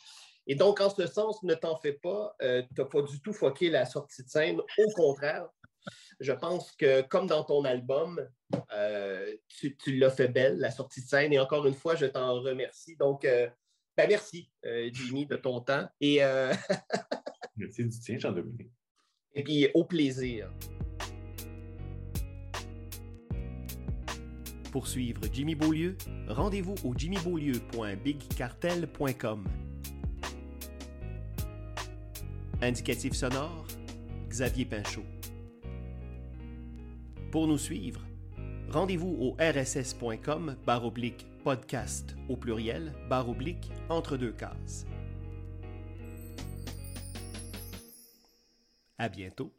Et donc, en ce sens, ne t'en fais pas, euh, tu n'as pas du tout foqué la sortie de scène. Au contraire, je pense que, comme dans ton album, euh, tu, l'as fait belle, la sortie de scène. Et encore une fois, je t'en remercie. Donc, euh, ben merci, euh, Jimmy, de ton temps. Et, merci du tien, Jean-Dominique. Et puis, au plaisir. Pour suivre Jimmy Beaulieu, rendez-vous au jimmybeaulieu.bigcartel.com. Indicatif sonore, Xavier Pinchot. Pour nous suivre, rendez-vous au rss.com oblique podcast au pluriel barre oblique entre deux cases. À bientôt.